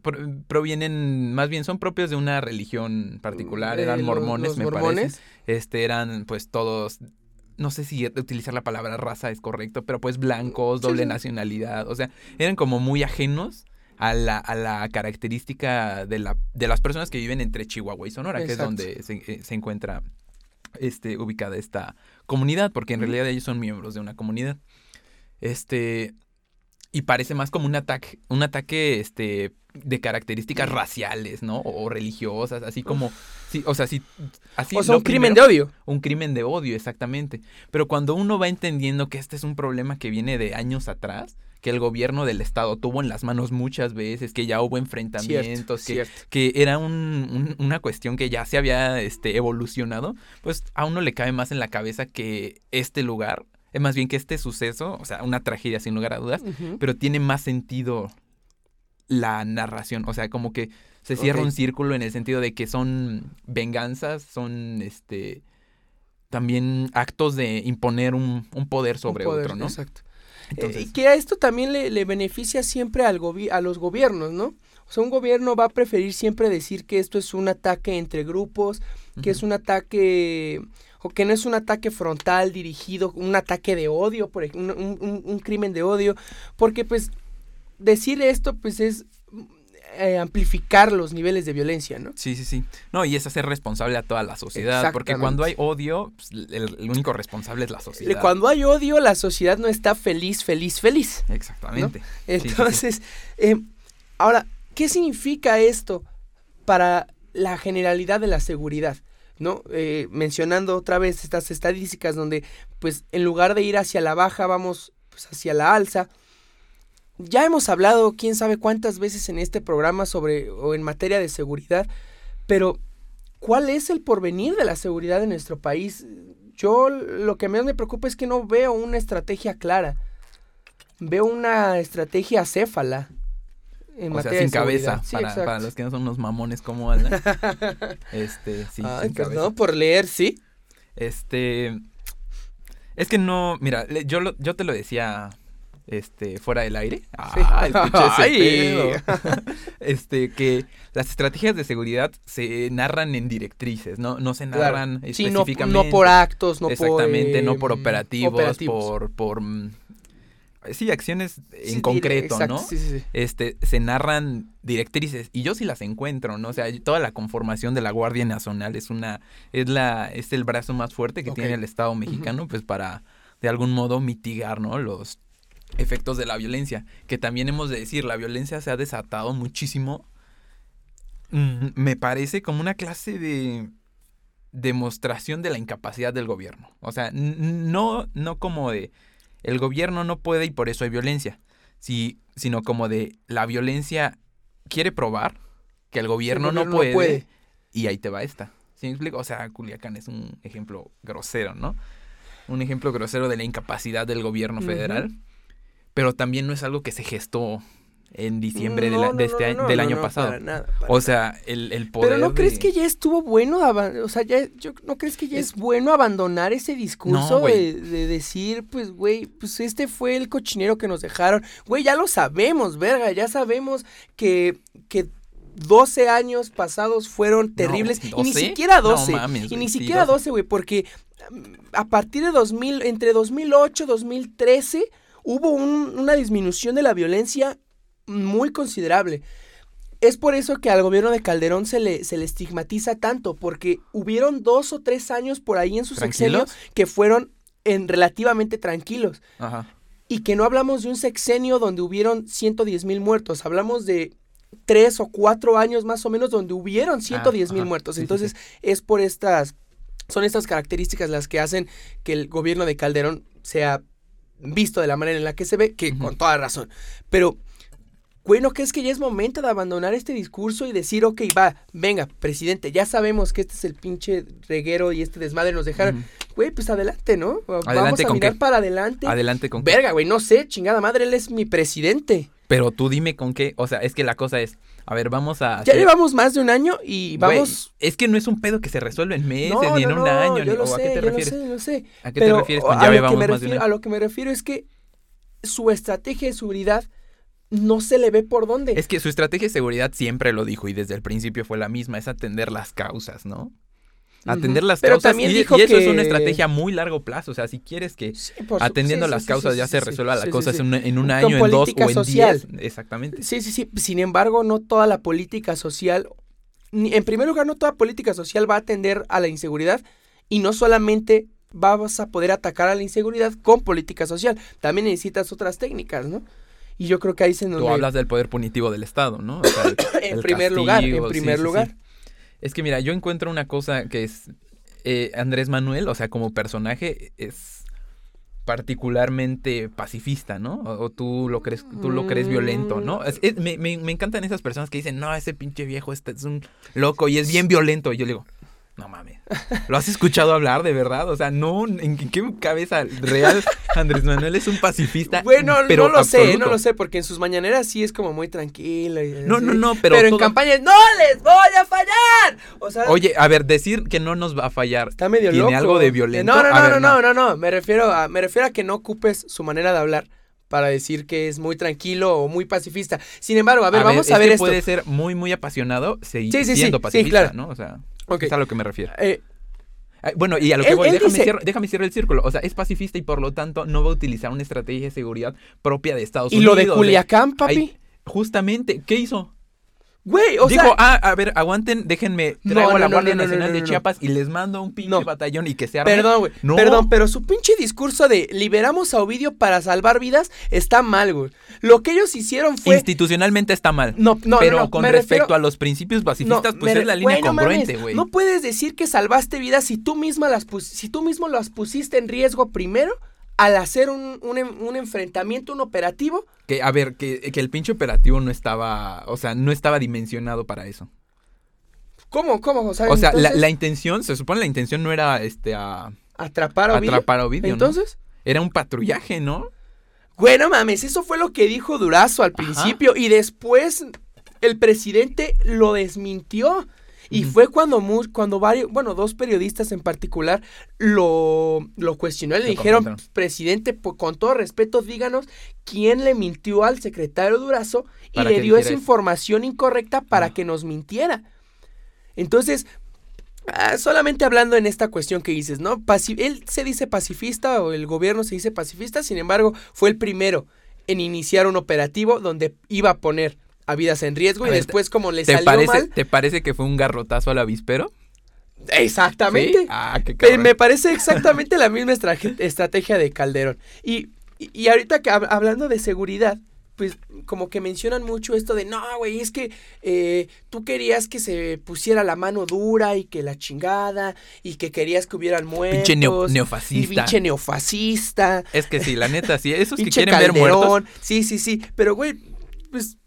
provienen, más bien son propios de una religión particular, eran mormones, me parece. Este, eran pues todos no sé si utilizar la palabra raza es correcto, pero pues blancos, doble nacionalidad, o sea, eran como muy ajenos a la, a la característica de, la, de las personas que viven entre Chihuahua y Sonora, que es donde se, eh, se, encuentra este, ubicada esta comunidad, porque en realidad ellos son miembros de una comunidad. Este, y parece más como un ataque, un ataque este, de características raciales, ¿no? O, religiosas, así como, sí, o sea, sí, así. O sea, un crimen de odio. Un crimen de odio, exactamente. Pero cuando uno va entendiendo que este es un problema que viene de años atrás, que el gobierno del estado tuvo en las manos muchas veces, que ya hubo enfrentamientos, que, que, era una cuestión que ya se había este, evolucionado, pues a uno le cae más en la cabeza que este lugar, es más bien que este suceso, o sea, una tragedia sin lugar a dudas, pero tiene más sentido la narración, o sea, como que se cierra un círculo en el sentido de que son venganzas, son este también actos de imponer un, poder sobre otro, ¿no? Exacto. Eh, que a esto también le, beneficia siempre al a los gobiernos, ¿no? O sea, un gobierno va a preferir siempre decir que esto es un ataque entre grupos, que es un ataque o que no es un ataque frontal dirigido, un ataque de odio, por ejemplo, un, crimen de odio, porque pues decir esto pues es eh, amplificar los niveles de violencia, ¿no? Sí, sí, sí. No, y es hacer responsable a toda la sociedad, porque cuando hay odio, pues, el, único responsable es la sociedad. Cuando hay odio, la sociedad no está feliz, feliz, feliz. Exactamente. Entonces, eh, ahora, ¿qué significa esto para la generalidad de la seguridad? ¿no? Eh, mencionando otra vez estas estadísticas donde, pues, en lugar de ir hacia la baja, vamos pues, hacia la alza. Ya hemos hablado quién sabe cuántas veces en este programa sobre o en materia de seguridad, pero ¿cuál es el porvenir de la seguridad en nuestro país? Yo lo que más me preocupa es que no veo una estrategia clara. Veo una estrategia acéfala. En o sea, sin cabeza, para, los que no son unos mamones como Alan. este, sí, sin cabeza. por leer, sí. Este, es que no, mira, yo, yo te lo decía este, fuera del aire. Ah, escuché ese este, que las estrategias de seguridad se narran en directrices, no, no se Claro. narran Sí, específicamente. no por actos, no Exactamente, por... no por operativos, operativos. por, por mm, sí, acciones en Sí, concreto, exacto, ¿no? Sí, sí, sí. Este, se narran directrices y yo sí las encuentro, ¿no? O sea, toda la conformación de la Guardia Nacional es una, es la, es el brazo más fuerte que tiene el Estado mexicano, pues para de algún modo mitigar, ¿no? Los efectos de la violencia, que también hemos de decir, la violencia se ha desatado muchísimo. Mm, Me parece como una clase de demostración de la incapacidad del gobierno. O sea, no, no como de el gobierno no puede y por eso hay violencia, sí, sino como de la violencia quiere probar que el gobierno, gobierno no, no puede, y ahí te va esta. ¿Sí me explico? O sea, Culiacán es un ejemplo grosero, ¿no? Un ejemplo grosero de la incapacidad del gobierno federal, pero también no es algo que se gestó en diciembre de, No, la- no, de este no, año- no, del no, año pasado. para nada, para O sea, el, el poder Pero ¿no crees que ya estuvo bueno? O sea, ya, yo, ¿no crees que ya es, Es- bueno abandonar ese discurso de, de decir, pues, güey, pues este fue el cochinero que nos dejaron? Güey, ya lo sabemos, verga, ya sabemos que, que 12 años pasados fueron terribles. y ni 12? siquiera No 12. mames, y ni siquiera 12. 12, güey, porque mm, a partir de 2000, entre 2008 y 2013, hubo un- una disminución de la violencia muy considerable. Es por eso que al gobierno de Calderón se le, se le estigmatiza tanto, porque hubieron dos o tres años por ahí en su sexenio que fueron en relativamente tranquilos. Ajá. Y que no hablamos de un sexenio donde hubieron 110 mil muertos, hablamos de tres o cuatro años más o menos donde hubieron 110 mil Ah, ajá. muertos. Sí, sí, Entonces es por estas, son estas características las que hacen que el gobierno de Calderón sea visto de la manera en la que se ve, que con toda razón. Pero, güey, ¿no crees que ya es momento de abandonar este discurso y decir, ok, va, venga, presidente, ya sabemos que este es el pinche reguero y este desmadre nos dejaron. Güey, pues adelante, ¿no? Vamos ¿Adelante a con mirar qué? para adelante. Adelante con Verga, güey, no sé, chingada madre, él es mi presidente. Pero tú dime con qué, o sea, es que la cosa es, a ver, vamos a Ya llevamos más de un año y Güey, vamos... es que no es un pedo que se resuelve en meses No, ni en no, un año, yo ni- lo o a sé, qué te yo lo refieres? sé, lo sé. ¿A qué Pero te refieres con a ya llevamos más de un año? A lo que me refiero es que su estrategia de seguridad no se le ve por dónde. Es que su estrategia de seguridad siempre lo dijo y desde el principio fue la misma, es atender las causas, ¿no? Atender las Pero causas también y, dijo y eso es una estrategia a muy largo plazo, o sea, si quieres que Sí, atendiendo sí, las sí, causas ya se resuelva la cosa en un, en un Con año, en dos o en social. diez, exactamente. Sí, sí, sí. Sin embargo, no toda la política social, en primer lugar, no toda política social va a atender a la inseguridad y no solamente vas a poder atacar a la inseguridad con política social, también necesitas otras técnicas, ¿no? Y yo creo que ahí en donde... Tú hablas del poder punitivo del Estado, ¿no? O sea, el- en primer lugar, en primer lugar. Es que mira, yo encuentro una cosa que es eh, Andrés Manuel, o sea, como personaje es particularmente pacifista, ¿no? O, tú lo crees, tú lo crees violento, ¿no? Es- me, me- encantan esas personas que dicen, no, ese pinche viejo es un loco y es bien violento. Y yo le digo, no mames, ¿lo has escuchado hablar de verdad? O sea, no, ¿en qué cabeza real Andrés Manuel es un pacifista? Bueno, pero no lo sé, no lo sé, porque en sus mañaneras sí es como muy tranquilo. y No, no, no, pero en todo- campaña ¡no les voy a fallar! O sea, Oye, a ver, decir que no nos va a fallar. está medio ¿tiene loco. algo de violento? No, no, no, ver, no, no, no, no, me refiero a, me refiero a que no ocupes su manera de hablar para decir que es muy tranquilo o muy pacifista. Sin embargo, a ver, vamos a ver que esto. puede ser muy, muy apasionado Sí, sí, sí, siendo sí, pacifista, claro. ¿no? O sea, Es a lo que me refiero. Eh, Bueno, y a lo que Él- voy, él déjame, dice- cierro, déjame cierrar el círculo. O sea, es pacifista y por lo tanto no va a utilizar una estrategia de seguridad propia de Estados y Unidos. lo de Culiacán, papi. Justamente, ¿qué hizo? Güey, o Dijo, sea, ah, a ver, aguanten, déjenme, No, traigo a la Guardia no, Nacional de. Chiapas y les mando un pinche batallón y que se arme. Perdón, güey. Perdón, pero su pinche discurso de liberamos a Ovidio para salvar vidas está mal, güey. Lo que ellos hicieron fue. Institucionalmente está mal. No, no, pero con respecto refiero- a los principios pacifistas, No, pues me es la línea congruente, güey. No puedes decir que salvaste vidas si tú misma las pus- si tú mismo las pusiste en riesgo primero al hacer un, un en- un enfrentamiento, un operativo. Que, a ver, que, que el pinche operativo no estaba, o sea, no estaba dimensionado para eso. ¿Cómo? ¿Cómo? O sea, O sea, la, entonces, la intención, se supone la intención no era este a atrapar a Ovidio. atrapar a Ovidio, ¿no? Entonces, Era un patrullaje, ¿no? güey, no mames, eso fue lo que dijo Durazo al Ajá. principio y después el presidente lo desmintió. Y fue cuando, mu- cuando varios, bueno, dos periodistas en particular lo, lo cuestionó y le dijeron, presidente, po- con todo respeto, díganos quién le mintió al secretario Durazo y le dio esa eso. información incorrecta para que nos mintiera. Entonces, ah, solamente hablando en esta cuestión que dices, ¿no? Paci- él se dice pacifista o el gobierno se dice pacifista, sin embargo, fue el primero en iniciar un operativo donde iba a poner a vidas en riesgo A y ver, después como le ¿Te salió parece, mal, ¿Te parece que fue un garrotazo al avispero? exactamente. ¿Sí? Ah, qué cabrón. Me parece exactamente la misma estra- estrategia de Calderón. Y, y, ahorita que hab- hablando de seguridad, pues como que mencionan mucho esto de, no, güey, es que eh, tú querías que se pusiera la mano dura y que la chingada y que querías que hubieran muertos. Pinche neo- y neofascista. pinche neofascista. Es que sí, la neta, sí. Esos que quieren ver muertos. Sí, sí, sí. Pero, güey, pues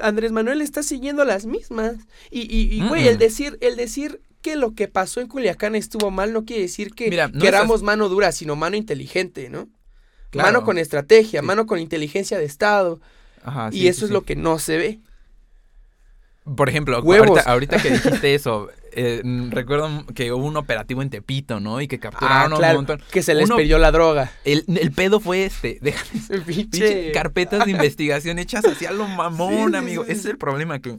Andrés Manuel está siguiendo las mismas. Y, y, y, güey, el decir, el decir que lo que pasó en Culiacán estuvo mal no quiere decir que Mira, no queramos estás- mano dura, sino mano inteligente, ¿no? Claro. Mano con estrategia, Sí. mano con inteligencia de Estado. Ajá, y eso sí, es lo que no se ve. Por ejemplo, ahorita, ahorita que dijiste eso, eh, mm, recuerdo que hubo un operativo en Tepito, ¿no? Y que Ah, capturaron a un montón. que se les Uno- perdió la droga. El, el pedo fue este. Déjame. Pinche- carpetas de investigación hechas hacia lo mamón, Sí, amigo. sí, Ese es el problema que.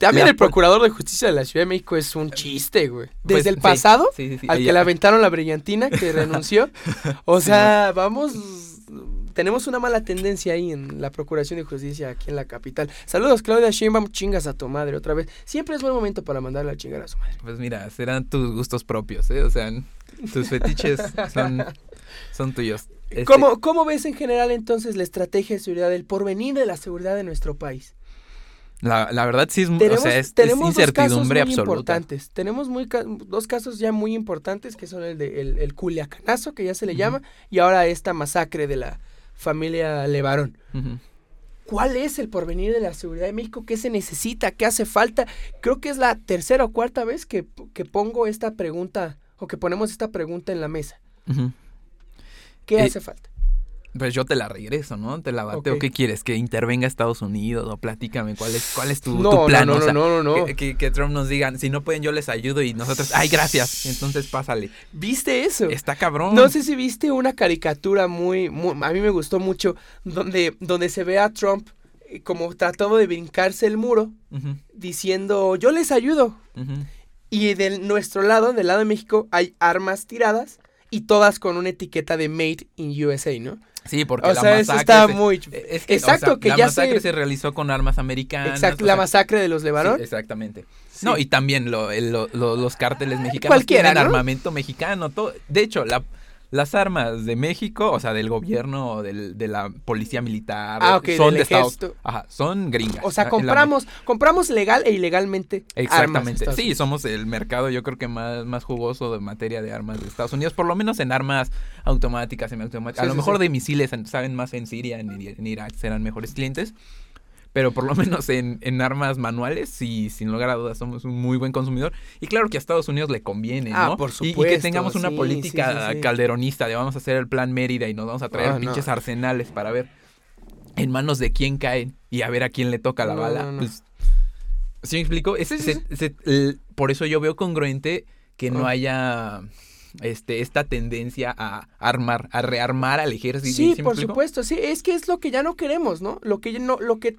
También la el procurador de justicia de la Ciudad de México es un chiste, güey. Desde Pues, el sí, pasado al que le aventaron la brillantina, que renunció. O sea, vamos, tenemos una mala tendencia ahí en la Procuración de Justicia aquí en la capital. Saludos, Claudia Sheinbaum, chingas a tu madre otra vez. Siempre es buen momento para mandarle a chingar a su madre. Pues mira, serán tus gustos propios, ¿eh? O sea, tus fetiches son, son tuyos. Este, ¿Cómo, ¿Cómo ves en general entonces la estrategia de seguridad, el porvenir de la seguridad de nuestro país? La, la verdad sí es, Tenemos, o sea, es, es tenemos dos casos incertidumbre muy absoluta. importantes. Tenemos muy dos casos ya muy importantes que son el de el, el Culiacanazo, que ya se le llama, y ahora esta masacre de la familia Levarón. ¿Cuál es el porvenir de la seguridad de México? ¿Qué se necesita? ¿Qué hace falta? Creo que es la tercera o cuarta vez que, que pongo esta pregunta o que ponemos esta pregunta en la mesa. ¿Qué Eh, hace falta? Pues yo te la regreso, ¿no? Te la bateo. ¿Qué quieres? ¿Que intervenga Estados Unidos? O platícame, ¿cuál es, cuál es tu, no, tu plan? no, O no, sea, no, no, no. Que, que- que Trump nos diga, si no pueden, yo les ayudo y nosotros, ay, gracias. Entonces pásale. ¿Viste eso? Está cabrón. No sé si viste una caricatura muy, muy- a mí me gustó mucho, donde, donde se ve a Trump eh, como tratando de brincarse el muro, diciendo, yo les ayudo. Y de nuestro lado, del lado de México, hay armas tiradas y todas con una etiqueta de Made in USA, ¿no? Sí, porque O la sea, eso masacre. está se- muy... es que, o Exacto, sea, que la ya masacre se... se... realizó con armas americanas. Exacto, o la sea, masacre de los Levarón. sí, exactamente. Sí. No, y también lo- el- lo- lo- los cárteles mexicanos Cualquiera, tienen ¿no? armamento mexicano. todo- de hecho, la, las armas de México, o sea, del gobierno, del, de la policía militar, Ah, son de Estados. Ajá, son gringas. O sea, Ah, la- compramos, compramos legal e ilegalmente Exactamente. Sí, somos el mercado, yo creo que más, más jugoso de materia de armas de Estados Unidos, por lo menos en armas automáticas, semiautomáticas. Sí, a lo sí, mejor sí. de misiles en- saben más en Siria, en, en Irak serán mejores clientes. Pero por lo menos en, en armas manuales, sí, sin lugar a dudas, somos un muy buen consumidor. Y claro que a Estados Unidos le conviene, Ah, ¿no? por Y- y, que supuesto, tengamos una sí, política sí, sí, sí. calderonista de vamos a hacer el plan Mérida y nos vamos a traer Ah, no. pinches arsenales para ver en manos de quién caen y a ver a quién le toca la No, bala. no. Pues, ¿Sí me explico? Es- Sí, sí, se- se- el- por eso yo veo congruente que no Ah. haya este, esta tendencia a armar, a rearmar al ejército. Sí, me por explico? supuesto, sí, es que es lo que ya no queremos, ¿no? Lo que no, lo que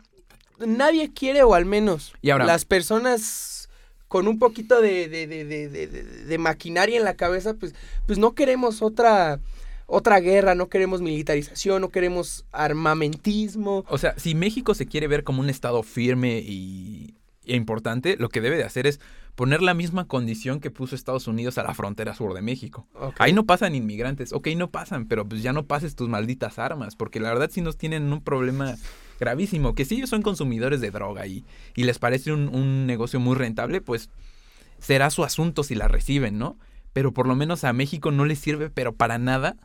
nadie quiere, o al menos Y ahora- las personas con un poquito de, de, de, de, maquinaria en la cabeza, pues, pues no queremos otra, otra guerra, no queremos militarización, no queremos armamentismo. O sea, si México se quiere ver como un estado firme y, e importante, lo que debe de hacer es poner la misma condición que puso Estados Unidos a la frontera sur de México. Ahí no pasan inmigrantes, ok, no pasan, pero pues ya no pases tus malditas armas, porque la verdad sí nos tienen un problema gravísimo, que si ellos son consumidores de droga y, y les parece un, un negocio muy rentable, pues será su asunto si la reciben, ¿no? Pero por lo menos a México no les sirve, pero para nada,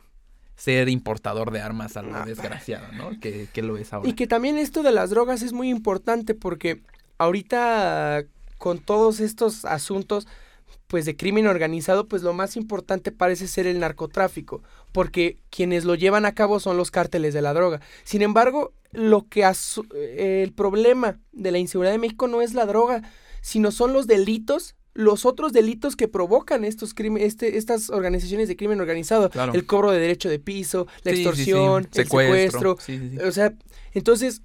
ser importador de armas a lo Ah, desgraciado, ¿no? Que, que lo es ahora. Y que también esto de las drogas es muy importante porque ahorita con todos estos asuntos pues de crimen organizado, pues lo más importante parece ser el narcotráfico, porque quienes lo llevan a cabo son los cárteles de la droga. Sin embargo, lo que eh, el problema de la inseguridad de México no es la droga, sino son los delitos los otros delitos que provocan estos crímenes, este, estas organizaciones de crimen organizado, Claro. el cobro de derecho de piso, la Sí, sí, sí. extorsión, el secuestro, sí, sí. o sea, entonces,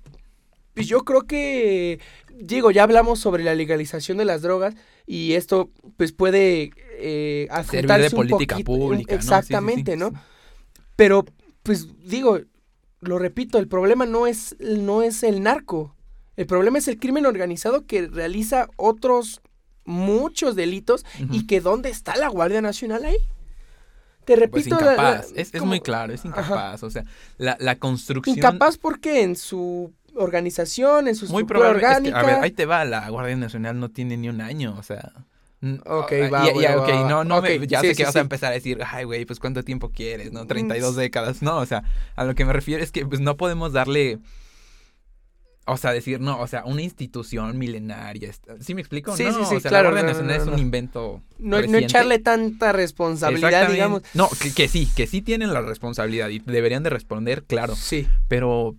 pues yo creo que, digo, ya hablamos sobre la legalización de las drogas y esto, pues puede eh, Servir de un política poquito- pública. Exactamente, ¿no? Pero, pues digo, lo repito, el problema no es, no es el narco. El problema es el crimen organizado que realiza otros muchos delitos y que dónde está la Guardia Nacional ahí. Te Pues repito, la- la- incapaz. es, muy claro, es Ajá. incapaz. O sea, la, la construcción. Incapaz porque en su organización, en su Muy estructura es que, a ver, ahí te va. La Guardia Nacional no tiene ni un año. O sea. N- Ok, ah, va, ya- ya, va, ok, va. no, no me- ya sí, sé sí, que vas sí. a empezar a decir, ay, güey, pues cuánto tiempo quieres, ¿no? 32 Mm. décadas. No, o sea, a lo que me refiero es que pues no podemos darle. O sea, decir, no, o sea, una institución milenaria. ¿Sí me explico? Sí, no, sí, sí, o sea, claro, la no, no, es un invento. no, no echarle tanta responsabilidad, digamos. No, que, que sí, que sí tienen la responsabilidad y deberían de responder, claro. Sí. Pero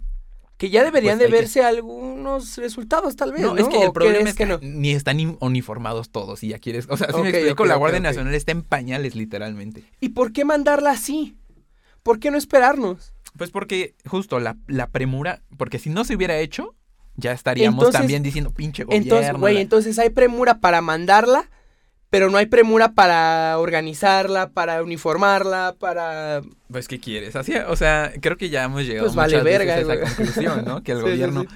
Que ya deberían Pues de que- verse algunos resultados, tal vez. no, No, es que ¿O el problema es que, no. ni están uniformados todos y ya quieres, o sea, si me explico, la Guardia. Nacional está en pañales literalmente. ¿Y por qué mandarla así? ¿Por qué no esperarnos? Pues porque justo la, la premura, porque si no se hubiera hecho, ya estaríamos Entonces- también diciendo pinche gobierno. Entonces, güey, la- entonces hay premura para mandarla, pero no hay premura para organizarla, para uniformarla, para... Pues ¿qué quieres? Así, o sea, creo que ya hemos llegado Pues vale verga, a güey. esa conclusión, ¿no? Que el Sí, sí, gobierno sí.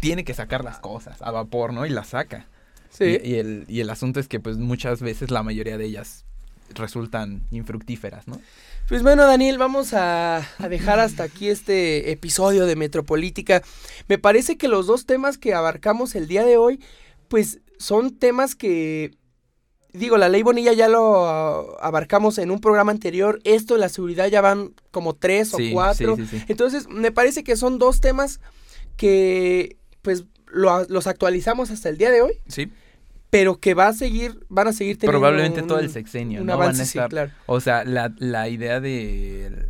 tiene que sacar las cosas a vapor, ¿no? Y las saca. Sí. Y, y el, y el asunto es que pues muchas veces la mayoría de ellas resultan infructíferas, ¿no? Pues bueno, Daniel, vamos a, a dejar hasta aquí este episodio de Metropolítica. Me parece que los dos temas que abarcamos el día de hoy, pues son temas que, digo, la ley Bonilla ya lo abarcamos en un programa anterior. Esto de la seguridad ya van como tres Sí, o cuatro. sí, sí, sí. Entonces, me parece que son dos temas que, pues, lo- los actualizamos hasta el día de hoy, Sí, pero que va a seguir, van a seguir teniendo probablemente un- todo el sexenio, un ¿no? avance, Van a estar, claro. o sea, la, la idea de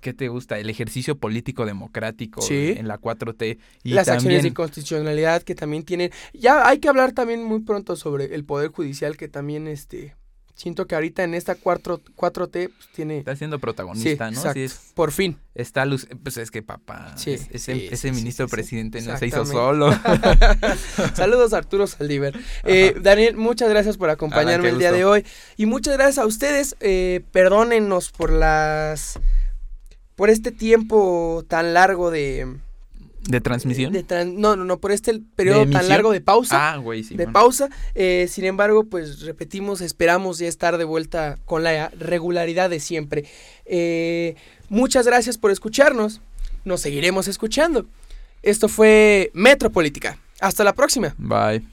¿qué te gusta? El ejercicio político democrático Sí. en la 4T y las acciones de constitucionalidad que también tienen. Ya hay que hablar también muy pronto sobre el poder judicial que también este siento que ahorita en esta 4, 4T pues, tiene está siendo protagonista, Sí, ¿no? exacto. Sí, es, por fin. está luz, pues es que papá, Sí, es- ese, ministro presidente no se hizo solo. Saludos a Arturo Saldívar. Eh, Daniel, muchas gracias por acompañarme qué el día de hoy y muchas gracias a ustedes. Eh, perdónennos por las por este tiempo tan largo de, ¿De transmisión? de no no no por este periodo tan largo de pausa. ah, güey, sí. de man. pausa. Eh, sin embargo, pues repetimos, esperamos ya estar de vuelta con la regularidad de siempre. Eh, muchas gracias por escucharnos. Nos seguiremos escuchando. Esto fue Metropolítica. Hasta la próxima. Bye.